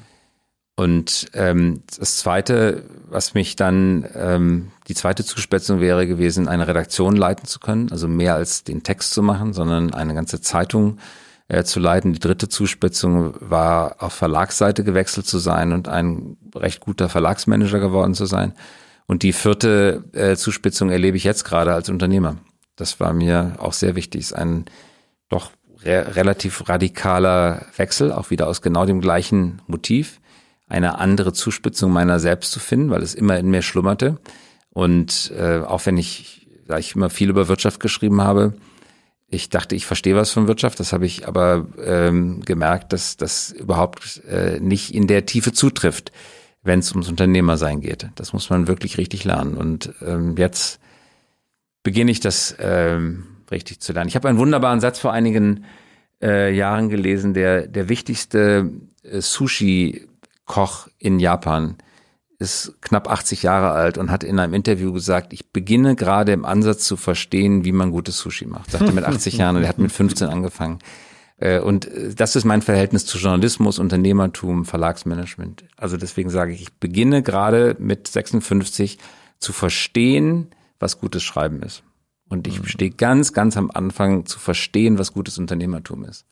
Und ähm, das Zweite, was mich dann, ähm, die zweite Zuspitzung wäre gewesen, eine Redaktion leiten zu können, also mehr als den Text zu machen, sondern eine ganze Zeitung äh, zu leiten. Die dritte Zuspitzung war auf Verlagsseite gewechselt zu sein und ein recht guter Verlagsmanager geworden zu sein. Und die vierte äh, Zuspitzung erlebe ich jetzt gerade als Unternehmer. Das war mir auch sehr wichtig. Es ist ein doch re relativ radikaler Wechsel, auch wieder aus genau dem gleichen Motiv eine andere Zuspitzung meiner selbst zu finden, weil es immer in mir schlummerte. Und äh, auch wenn ich, da ich immer viel über Wirtschaft geschrieben habe, ich dachte, ich verstehe was von Wirtschaft, das habe ich aber ähm, gemerkt, dass das überhaupt äh, nicht in der Tiefe zutrifft, wenn es ums Unternehmersein geht. Das muss man wirklich richtig lernen. Und ähm, jetzt beginne ich das ähm, richtig zu lernen. Ich habe einen wunderbaren Satz vor einigen äh, Jahren gelesen, der der wichtigste äh, Sushi Koch in Japan ist knapp 80 Jahre alt und hat in einem Interview gesagt, ich beginne gerade im Ansatz zu verstehen, wie man gutes Sushi macht. Sagte mit 80 Jahren und er hat mit 15 angefangen. Äh, und äh, das ist mein Verhältnis zu Journalismus, Unternehmertum, Verlagsmanagement. Also deswegen sage ich, ich beginne gerade mit 56 zu verstehen, was gutes Schreiben ist. Und ich mhm. stehe ganz, ganz am Anfang zu verstehen, was gutes Unternehmertum ist.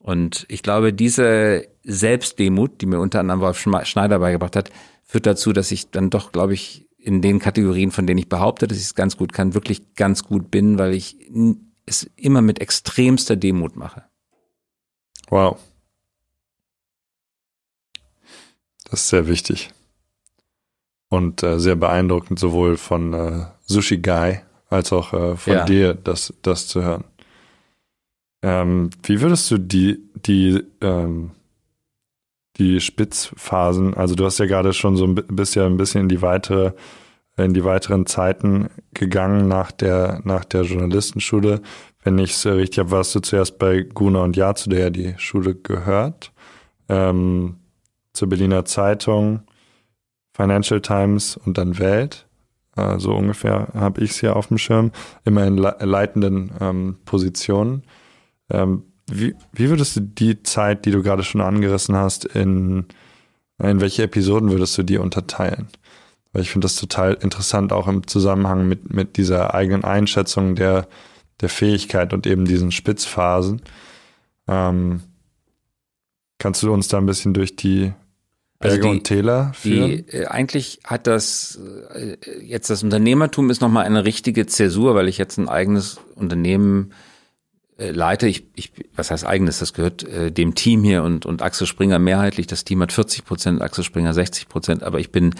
Und ich glaube, diese Selbstdemut, die mir unter anderem Wolf Schneider beigebracht hat, führt dazu, dass ich dann doch, glaube ich, in den Kategorien, von denen ich behaupte, dass ich es ganz gut kann, wirklich ganz gut bin, weil ich es immer mit extremster Demut mache. Wow. Das ist sehr wichtig. Und äh, sehr beeindruckend, sowohl von äh, Sushi Guy als auch äh, von ja. dir, das, das zu hören. Ähm, wie würdest du die, die, ähm, die Spitzphasen, also du hast ja gerade schon so ein bisschen, ein bisschen in die weitere, in die weiteren Zeiten gegangen nach der, nach der Journalistenschule. Wenn ich es richtig habe, warst du zuerst bei Guna und Ja, zu der ja die Schule gehört, ähm, zur Berliner Zeitung, Financial Times und dann Welt. Äh, so ungefähr habe ich es hier auf dem Schirm, immer in leitenden ähm, Positionen. Ähm, wie, wie würdest du die Zeit, die du gerade schon angerissen hast, in, in welche Episoden würdest du die unterteilen? Weil ich finde das total interessant, auch im Zusammenhang mit, mit dieser eigenen Einschätzung der, der Fähigkeit und eben diesen Spitzphasen. Ähm, kannst du uns da ein bisschen durch die Berge also die, und Täler führen? Die, äh, eigentlich hat das äh, jetzt das Unternehmertum ist nochmal eine richtige Zäsur, weil ich jetzt ein eigenes Unternehmen äh, leite. Ich, ich, was heißt eigenes? Das gehört äh, dem Team hier und, und Axel Springer mehrheitlich. Das Team hat 40 Prozent, Axel Springer 60 Prozent, aber ich bin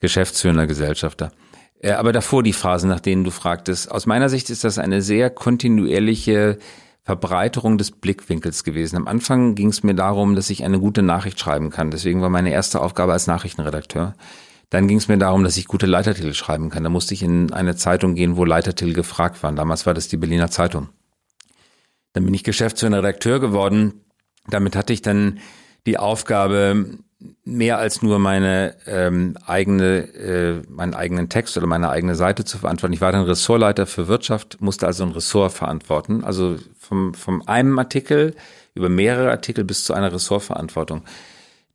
geschäftsführender Gesellschafter. Äh, aber davor die Phasen, nach denen du fragtest. Aus meiner Sicht ist das eine sehr kontinuierliche Verbreiterung des Blickwinkels gewesen. Am Anfang ging es mir darum, dass ich eine gute Nachricht schreiben kann. Deswegen war meine erste Aufgabe als Nachrichtenredakteur. Dann ging es mir darum, dass ich gute Leitertitel schreiben kann. Da musste ich in eine Zeitung gehen, wo Leitertitel gefragt waren. Damals war das die Berliner Zeitung. Dann bin ich geschäftsführender Redakteur geworden. Damit hatte ich dann die Aufgabe, mehr als nur meine ähm, eigene, äh, meinen eigenen Text oder meine eigene Seite zu verantworten. Ich war dann Ressortleiter für Wirtschaft, musste also ein Ressort verantworten. Also vom, vom einem Artikel über mehrere Artikel bis zu einer Ressortverantwortung.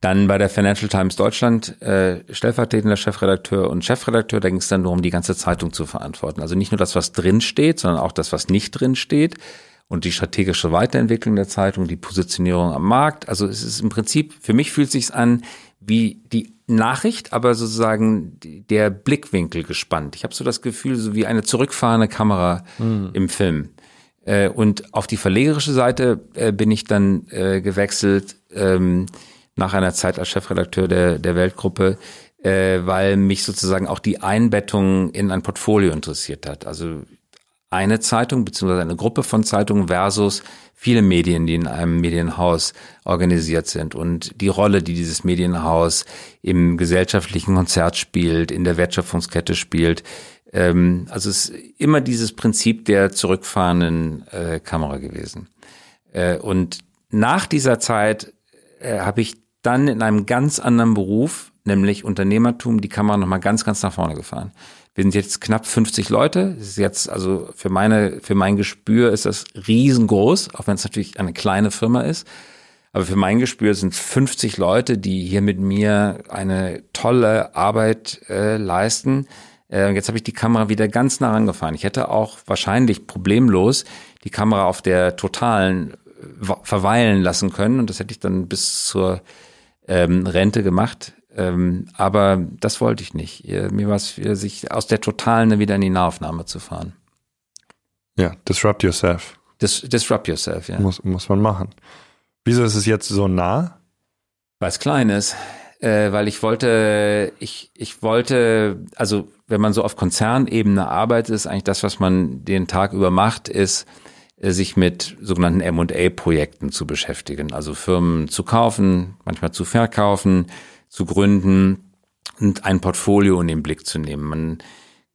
Dann bei der Financial Times Deutschland äh, stellvertretender Chefredakteur und Chefredakteur, da ging es dann darum, die ganze Zeitung zu verantworten. Also nicht nur das, was drin steht, sondern auch das, was nicht drin steht und die strategische Weiterentwicklung der Zeitung, die Positionierung am Markt. Also es ist im Prinzip, für mich fühlt es sich an wie die Nachricht, aber sozusagen der Blickwinkel gespannt. Ich habe so das Gefühl, so wie eine zurückfahrende Kamera mhm. im Film. Äh, und auf die verlegerische Seite äh, bin ich dann äh, gewechselt ähm, nach einer Zeit als Chefredakteur der, der Weltgruppe, weil mich sozusagen auch die Einbettung in ein Portfolio interessiert hat. Also eine Zeitung beziehungsweise eine Gruppe von Zeitungen versus viele Medien, die in einem Medienhaus organisiert sind und die Rolle, die dieses Medienhaus im gesellschaftlichen Konzert spielt, in der Wertschöpfungskette spielt. Ähm, also es ist immer dieses Prinzip der zurückfahrenden äh, Kamera gewesen. Äh, und nach dieser Zeit äh, habe ich dann in einem ganz anderen Beruf, nämlich Unternehmertum, die Kamera nochmal ganz, ganz nach vorne gefahren. Wir sind jetzt knapp 50 Leute. Das ist jetzt, also für meine, für mein Gespür ist das riesengroß, auch wenn es natürlich eine kleine Firma ist. Aber für mein Gespür sind 50 Leute, die hier mit mir eine tolle Arbeit äh, leisten. Äh, jetzt habe ich die Kamera wieder ganz nah rangefahren. Ich hätte auch wahrscheinlich problemlos die Kamera auf der totalen äh, verweilen lassen können und das hätte ich dann bis zur ähm, Rente gemacht. Ähm, aber das wollte ich nicht. Mir war es, sich aus der Totalen wieder in die Nahaufnahme zu fahren. Ja, disrupt yourself. Dis, disrupt yourself, ja. Muss, muss man machen. Wieso ist es jetzt so nah? Weil es klein ist. Äh, weil ich wollte, ich, ich wollte, also wenn man so auf Konzernebene arbeitet, ist eigentlich das, was man den Tag über macht, ist, äh, sich mit sogenannten M&A-Projekten zu beschäftigen. Also Firmen zu kaufen, manchmal zu verkaufen, zu gründen und ein Portfolio in den Blick zu nehmen. Man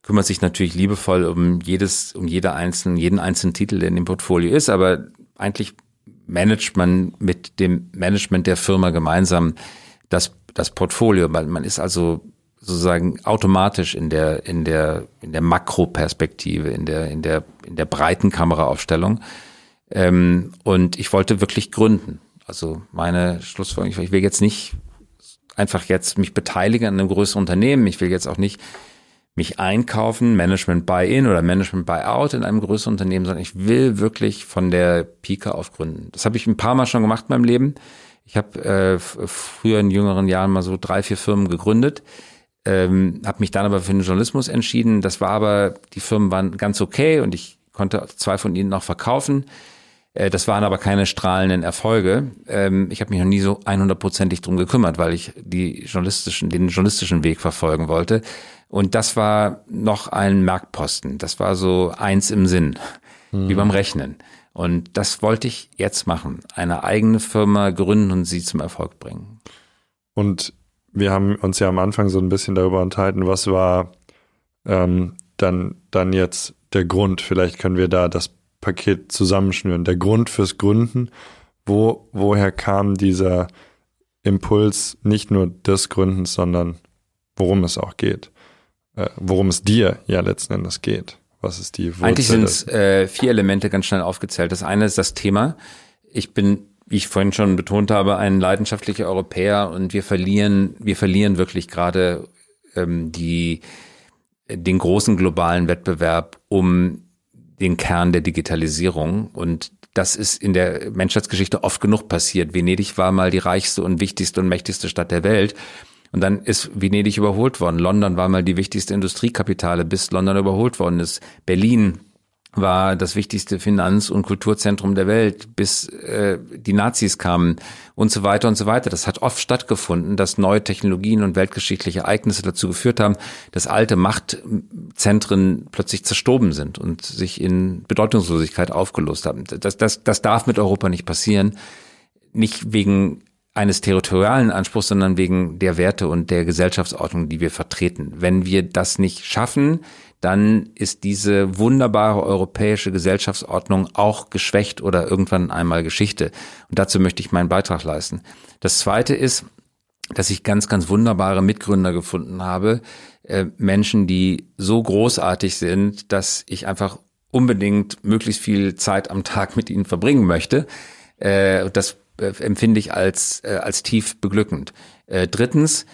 kümmert sich natürlich liebevoll um jedes, um jede einzelnen, jeden einzelnen Titel, der in dem Portfolio ist, aber eigentlich managt man mit dem Management der Firma gemeinsam das, das Portfolio. Man ist also sozusagen automatisch in der in der in der Makroperspektive, in der in der in der breiten Kameraaufstellung. Ähm, und ich wollte wirklich gründen. Also meine Schlussfolgerung, ich will jetzt nicht einfach jetzt mich beteiligen an einem größeren Unternehmen. Ich will jetzt auch nicht mich einkaufen, Management Buy-in oder Management Buy-out in einem größeren Unternehmen, sondern ich will wirklich von der Pike auf gründen. Das habe ich ein paar Mal schon gemacht in meinem Leben. Ich habe äh, früher in jüngeren Jahren mal so drei, vier Firmen gegründet, ähm, habe mich dann aber für den Journalismus entschieden. Das war aber, die Firmen waren ganz okay und ich konnte zwei von ihnen noch verkaufen. Äh, das waren aber keine strahlenden Erfolge. Ähm, ich habe mich noch nie so 100%ig drum gekümmert, weil ich die journalistischen, den journalistischen Weg verfolgen wollte. Und das war noch ein Merkposten. Das war so eins im Sinn, mhm. wie beim Rechnen. Und das wollte ich jetzt machen. Eine eigene Firma gründen und sie zum Erfolg bringen. Und wir haben uns ja am Anfang so ein bisschen darüber unterhalten, was war ähm, dann, dann jetzt der Grund. Vielleicht können wir da das Paket zusammenschnüren. Der Grund fürs Gründen, wo, woher kam dieser Impuls nicht nur des Gründens, sondern worum es auch geht äh, worum es dir ja letzten Endes geht. Was ist die Wurzel? Eigentlich sind es äh, vier Elemente ganz schnell aufgezählt. Das eine ist das Thema. Ich bin, wie ich vorhin schon betont habe, ein leidenschaftlicher Europäer und wir verlieren, wir verlieren wirklich gerade ähm, die, den großen globalen Wettbewerb um den Kern der Digitalisierung und das ist in der Menschheitsgeschichte oft genug passiert. Venedig war mal die reichste und wichtigste und mächtigste Stadt der Welt. Und dann ist Venedig überholt worden. London war mal die wichtigste Industriekapitale, bis London überholt worden ist. Berlin war das wichtigste Finanz- und Kulturzentrum der Welt, bis äh, die Nazis kamen und so weiter und so weiter. Das hat oft stattgefunden, dass neue Technologien und weltgeschichtliche Ereignisse dazu geführt haben, dass alte Machtzentren plötzlich zerstoben sind und sich in Bedeutungslosigkeit aufgelöst haben. Das, das, das darf mit Europa nicht passieren. Nicht wegen eines territorialen Anspruchs, sondern wegen der Werte und der Gesellschaftsordnung, die wir vertreten. Wenn wir das nicht schaffen, dann ist diese wunderbare europäische Gesellschaftsordnung auch geschwächt oder irgendwann einmal Geschichte. Und dazu möchte ich meinen Beitrag leisten. Das Zweite ist, dass ich ganz, ganz wunderbare Mitgründer gefunden habe, äh, Menschen, die so großartig sind, dass ich einfach unbedingt möglichst viel Zeit am Tag mit ihnen verbringen möchte. Äh, das äh, empfinde ich als, äh, als tief beglückend. Äh, drittens,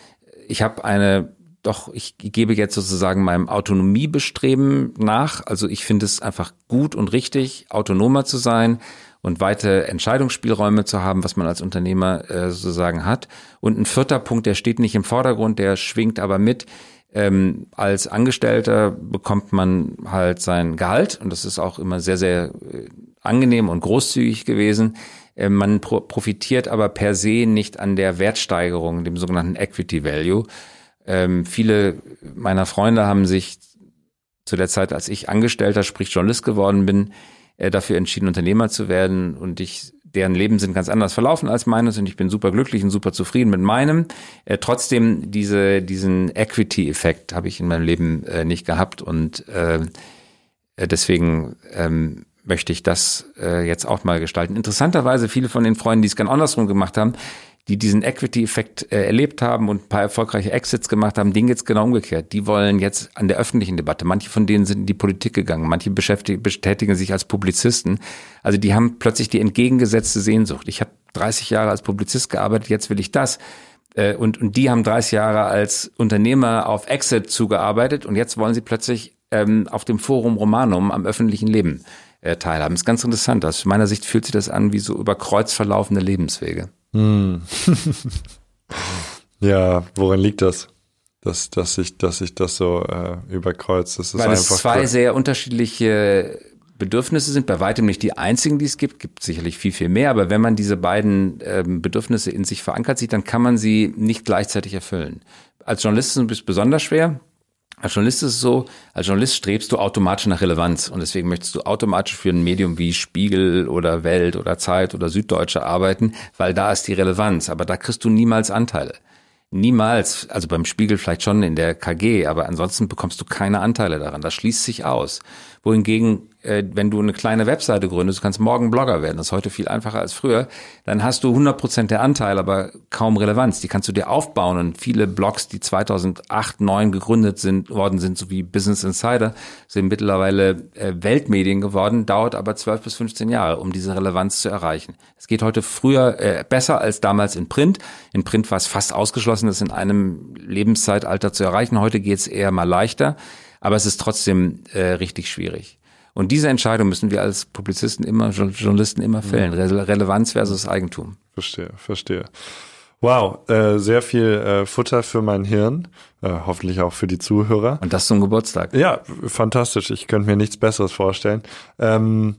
ich habe eine doch, ich gebe jetzt sozusagen meinem Autonomiebestreben nach. Also ich finde es einfach gut und richtig, autonomer zu sein und weite Entscheidungsspielräume zu haben, was man als Unternehmer äh, sozusagen hat. Und ein vierter Punkt, der steht nicht im Vordergrund, der schwingt aber mit. Ähm, als Angestellter bekommt man halt sein Gehalt und das ist auch immer sehr, sehr äh, angenehm und großzügig gewesen. Äh, man profitiert aber per se nicht an der Wertsteigerung, dem sogenannten Equity Value. Ähm, viele meiner Freunde haben sich zu der Zeit, als ich Angestellter, sprich Journalist geworden bin, äh, dafür entschieden, Unternehmer zu werden und ich deren Leben sind ganz anders verlaufen als meines und ich bin super glücklich und super zufrieden mit meinem. Äh, trotzdem diese diesen Equity-Effekt habe ich in meinem Leben äh, nicht gehabt und äh, deswegen ähm, möchte ich das äh, jetzt auch mal gestalten. Interessanterweise viele von den Freunden, die es ganz andersrum gemacht haben, die diesen Equity-Effekt äh, erlebt haben und ein paar erfolgreiche Exits gemacht haben, denen jetzt genau umgekehrt. Die wollen jetzt an der öffentlichen Debatte. Manche von denen sind in die Politik gegangen, manche betätigen sich als Publizisten. Also die haben plötzlich die entgegengesetzte Sehnsucht. Ich habe 30 Jahre als Publizist gearbeitet, jetzt will ich das. Äh, und, und die haben 30 Jahre als Unternehmer auf Exit zugearbeitet und jetzt wollen sie plötzlich ähm, auf dem Forum Romanum am öffentlichen Leben äh, teilhaben. Ist ganz interessant. Aus meiner Sicht fühlt sich das an wie so über Kreuz verlaufende Lebenswege. Hm. ja, woran liegt das? Dass, dass, sich, dass sich das so äh, überkreuzt. Das ist Weil es zwei sehr unterschiedliche Bedürfnisse sind, bei weitem nicht die einzigen, die es gibt, gibt sicherlich viel, viel mehr, aber wenn man diese beiden ähm, Bedürfnisse in sich verankert sieht, dann kann man sie nicht gleichzeitig erfüllen. Als Journalist ist es besonders schwer, als Journalist ist es so, als Journalist strebst du automatisch nach Relevanz und deswegen möchtest du automatisch für ein Medium wie Spiegel oder Welt oder Zeit oder Süddeutsche arbeiten, weil da ist die Relevanz, aber da kriegst du niemals Anteile. Niemals, also beim Spiegel vielleicht schon in der KG, aber ansonsten bekommst du keine Anteile daran. Das schließt sich aus. Wohingegen äh, wenn du eine kleine Webseite gründest, du kannst morgen Blogger werden, das ist heute viel einfacher als früher, dann hast du 100 Prozent der Anteil, aber kaum Relevanz. Die kannst du dir aufbauen und viele Blogs, die 2008, 2009 gegründet sind, worden sind, so wie Business Insider, sind mittlerweile äh, Weltmedien geworden, dauert aber 12 bis 15 Jahre, um diese Relevanz zu erreichen. Es geht heute früher äh, besser als damals in Print. In Print war es fast ausgeschlossen, das in einem Lebenszeitalter zu erreichen. Heute geht es eher mal leichter aber es ist trotzdem äh, richtig schwierig. Und diese Entscheidung müssen wir als Publizisten immer, Journalisten immer fällen. Re Relevanz versus Eigentum. Verstehe, verstehe. Wow, äh, sehr viel äh, Futter für mein Hirn, äh, hoffentlich auch für die Zuhörer. Und das zum Geburtstag. Ja, fantastisch. Ich könnte mir nichts Besseres vorstellen. Ähm,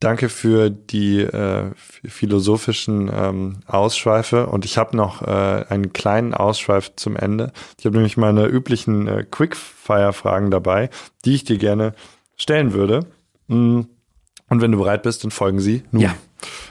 Danke für die äh, philosophischen ähm, Ausschweife und ich habe noch äh, einen kleinen Ausschweif zum Ende. Ich habe nämlich meine üblichen äh, Quickfire-Fragen dabei, die ich dir gerne stellen würde. Mm. Und wenn du bereit bist, dann folgen sie nun. Ja.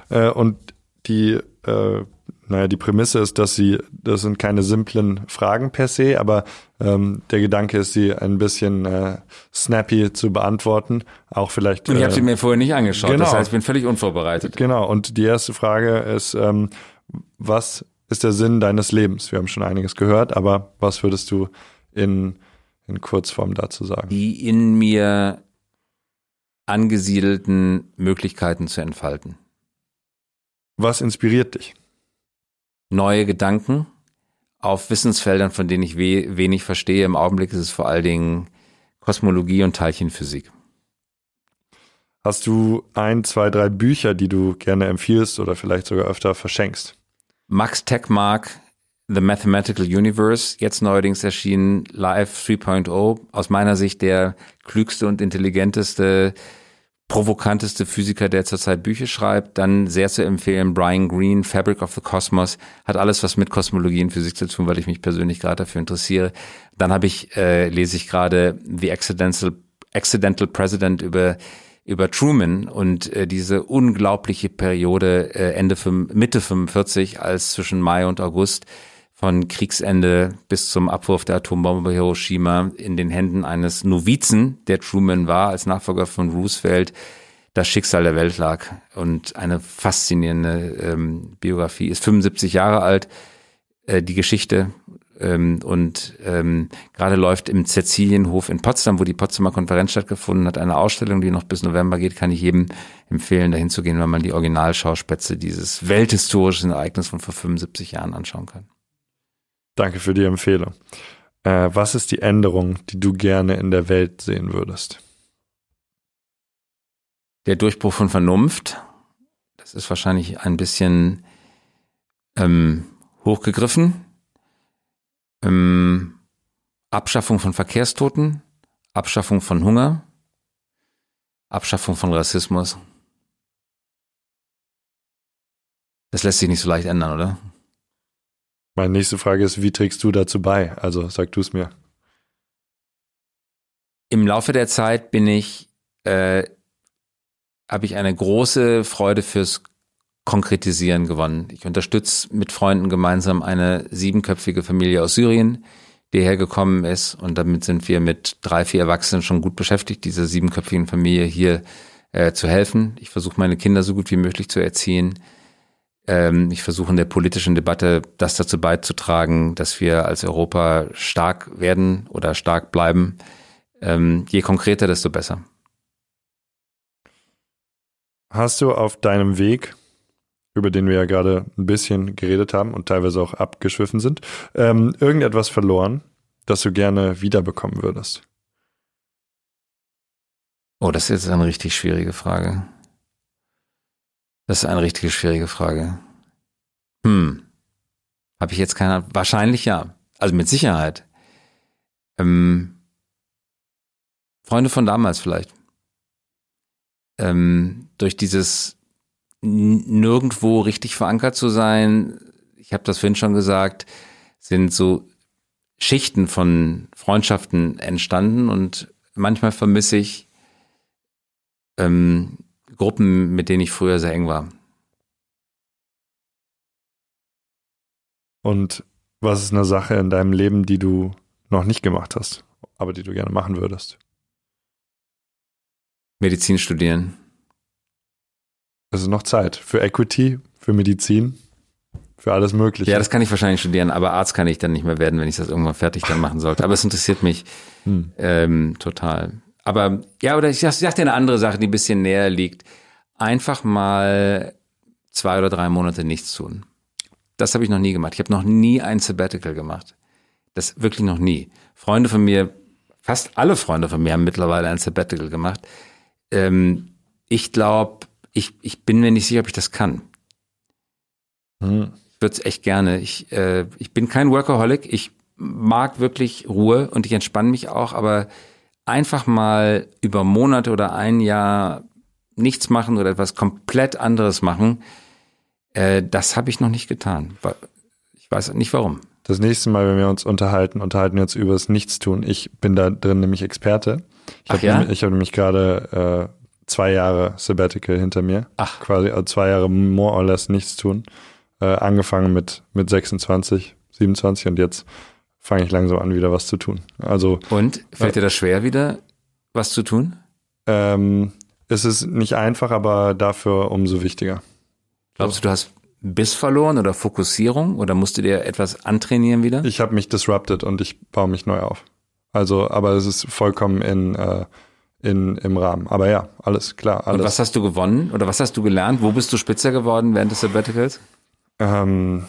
Äh, und die äh, naja, die Prämisse ist, dass sie, das sind keine simplen Fragen per se, aber ähm, der Gedanke ist, sie ein bisschen äh, snappy zu beantworten. Auch vielleicht. Und ich habe sie äh, mir vorher nicht angeschaut, genau, das heißt, ich bin völlig unvorbereitet. Genau, und die erste Frage ist, ähm, was ist der Sinn deines Lebens? Wir haben schon einiges gehört, aber was würdest du in, in Kurzform dazu sagen? Die in mir angesiedelten Möglichkeiten zu entfalten. Was inspiriert dich? Neue Gedanken auf Wissensfeldern, von denen ich we wenig verstehe. Im Augenblick ist es vor allen Dingen Kosmologie und Teilchenphysik. Hast du ein, zwei, drei Bücher, die du gerne empfiehlst oder vielleicht sogar öfter verschenkst? Max Techmark, The Mathematical Universe, jetzt neuerdings erschienen Live 3.0, aus meiner Sicht der klügste und intelligenteste provokanteste Physiker, der zurzeit Bücher schreibt. Dann sehr zu empfehlen Brian Greene, Fabric of the Cosmos, hat alles was mit Kosmologie und Physik zu tun, weil ich mich persönlich gerade dafür interessiere. Dann habe ich äh, lese ich gerade The Accidental Accidental President über über Truman und äh, diese unglaubliche Periode äh, Ende Mitte 45 als zwischen Mai und August von Kriegsende bis zum Abwurf der Atombombe Hiroshima in den Händen eines Novizen, der Truman war, als Nachfolger von Roosevelt, das Schicksal der Welt lag. Und eine faszinierende ähm, Biografie. Ist 75 Jahre alt, äh, die Geschichte. Ähm, und ähm, gerade läuft im Cäcilienhof in Potsdam, wo die Potsdamer Konferenz stattgefunden hat, eine Ausstellung, die noch bis November geht, kann ich jedem empfehlen, dahin zu gehen, wenn man die Originalschauspätze dieses welthistorischen Ereignisses von vor 75 Jahren anschauen kann. Danke für die Empfehlung. Äh, was ist die Änderung, die du gerne in der Welt sehen würdest? Der Durchbruch von Vernunft. Das ist wahrscheinlich ein bisschen ähm, hochgegriffen. Ähm, Abschaffung von Verkehrstoten, Abschaffung von Hunger, Abschaffung von Rassismus. Das lässt sich nicht so leicht ändern, oder? Meine nächste Frage ist, wie trägst du dazu bei? Also sag du es mir. Im Laufe der Zeit bin ich, äh, habe ich eine große Freude fürs Konkretisieren gewonnen. Ich unterstütze mit Freunden gemeinsam eine siebenköpfige Familie aus Syrien, die hergekommen ist. Und damit sind wir mit drei, vier Erwachsenen schon gut beschäftigt, dieser siebenköpfigen Familie hier äh, zu helfen. Ich versuche meine Kinder so gut wie möglich zu erziehen. Ähm, ich versuche in der politischen Debatte das dazu beizutragen, dass wir als Europa stark werden oder stark bleiben. Ähm, je konkreter, desto besser. Hast du auf deinem Weg, über den wir ja gerade ein bisschen geredet haben und teilweise auch abgeschwiffen sind, ähm, irgendetwas verloren, das du gerne wiederbekommen würdest? Oh, das ist jetzt eine richtig schwierige Frage. Das ist eine richtig schwierige Frage. Hm. Habe ich jetzt keine Wahrscheinlich ja. Also mit Sicherheit. Ähm, Freunde von damals vielleicht. Ähm, durch dieses nirgendwo richtig verankert zu sein, ich habe das vorhin schon gesagt, sind so Schichten von Freundschaften entstanden und manchmal vermisse ich ähm, Gruppen, mit denen ich früher sehr eng war. Und was ist eine Sache in deinem Leben, die du noch nicht gemacht hast, aber die du gerne machen würdest? Medizin studieren. Es ist noch Zeit für Equity, für Medizin, für alles Mögliche. Ja, das kann ich wahrscheinlich studieren, aber Arzt kann ich dann nicht mehr werden, wenn ich das irgendwann fertig dann machen sollte. Aber es interessiert mich hm. ähm, total. Aber ja, oder ich sag, dir eine andere Sache, die ein bisschen näher liegt. Einfach mal zwei oder drei Monate nichts tun. Das habe ich noch nie gemacht. Ich habe noch nie ein Sabbatical gemacht. Das wirklich noch nie. Freunde von mir, fast alle Freunde von mir haben mittlerweile ein Sabbatical gemacht. Ähm, ich glaube, ich, ich bin mir nicht sicher, ob ich das kann. Hm. Ich würde es echt gerne. Ich, äh, ich bin kein Workaholic. Ich mag wirklich Ruhe und ich entspanne mich auch, aber einfach mal über Monate oder ein Jahr nichts machen oder etwas komplett anderes machen, äh, das habe ich noch nicht getan. Ich weiß nicht warum. Das nächste Mal, wenn wir uns unterhalten, unterhalten wir uns über das Nichtstun. Ich bin da drin nämlich Experte. Ich habe ja? nämlich, hab nämlich gerade äh, zwei Jahre Sabbatical hinter mir. Ach. Quasi also zwei Jahre more or less nichts tun. Äh, angefangen mit, mit 26, 27 und jetzt fange ich langsam an, wieder was zu tun. Also. Und fällt dir das schwer wieder, was zu tun? Ähm, es ist nicht einfach, aber dafür umso wichtiger. Glaubst du, du hast Biss verloren oder Fokussierung oder musst du dir etwas antrainieren wieder? Ich habe mich disrupted und ich baue mich neu auf. Also, aber es ist vollkommen in äh, in, im Rahmen. Aber ja, alles klar. Alles. Und was hast du gewonnen oder was hast du gelernt? Wo bist du spitzer geworden während des Sabbaticals? Ähm,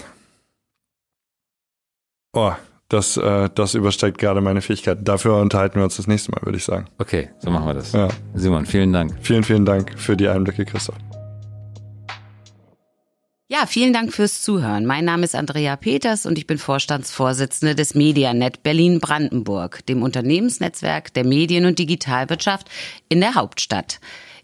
oh, das, äh, das übersteigt gerade meine Fähigkeit. Dafür unterhalten wir uns das nächste Mal, würde ich sagen. Okay, so machen wir das. Ja. Simon, vielen Dank. Vielen, vielen Dank für die Einblicke, Christoph. Ja, vielen Dank fürs Zuhören. Mein Name ist Andrea Peters und ich bin Vorstandsvorsitzende des Medianet Berlin-Brandenburg, dem Unternehmensnetzwerk der Medien- und Digitalwirtschaft in der Hauptstadt.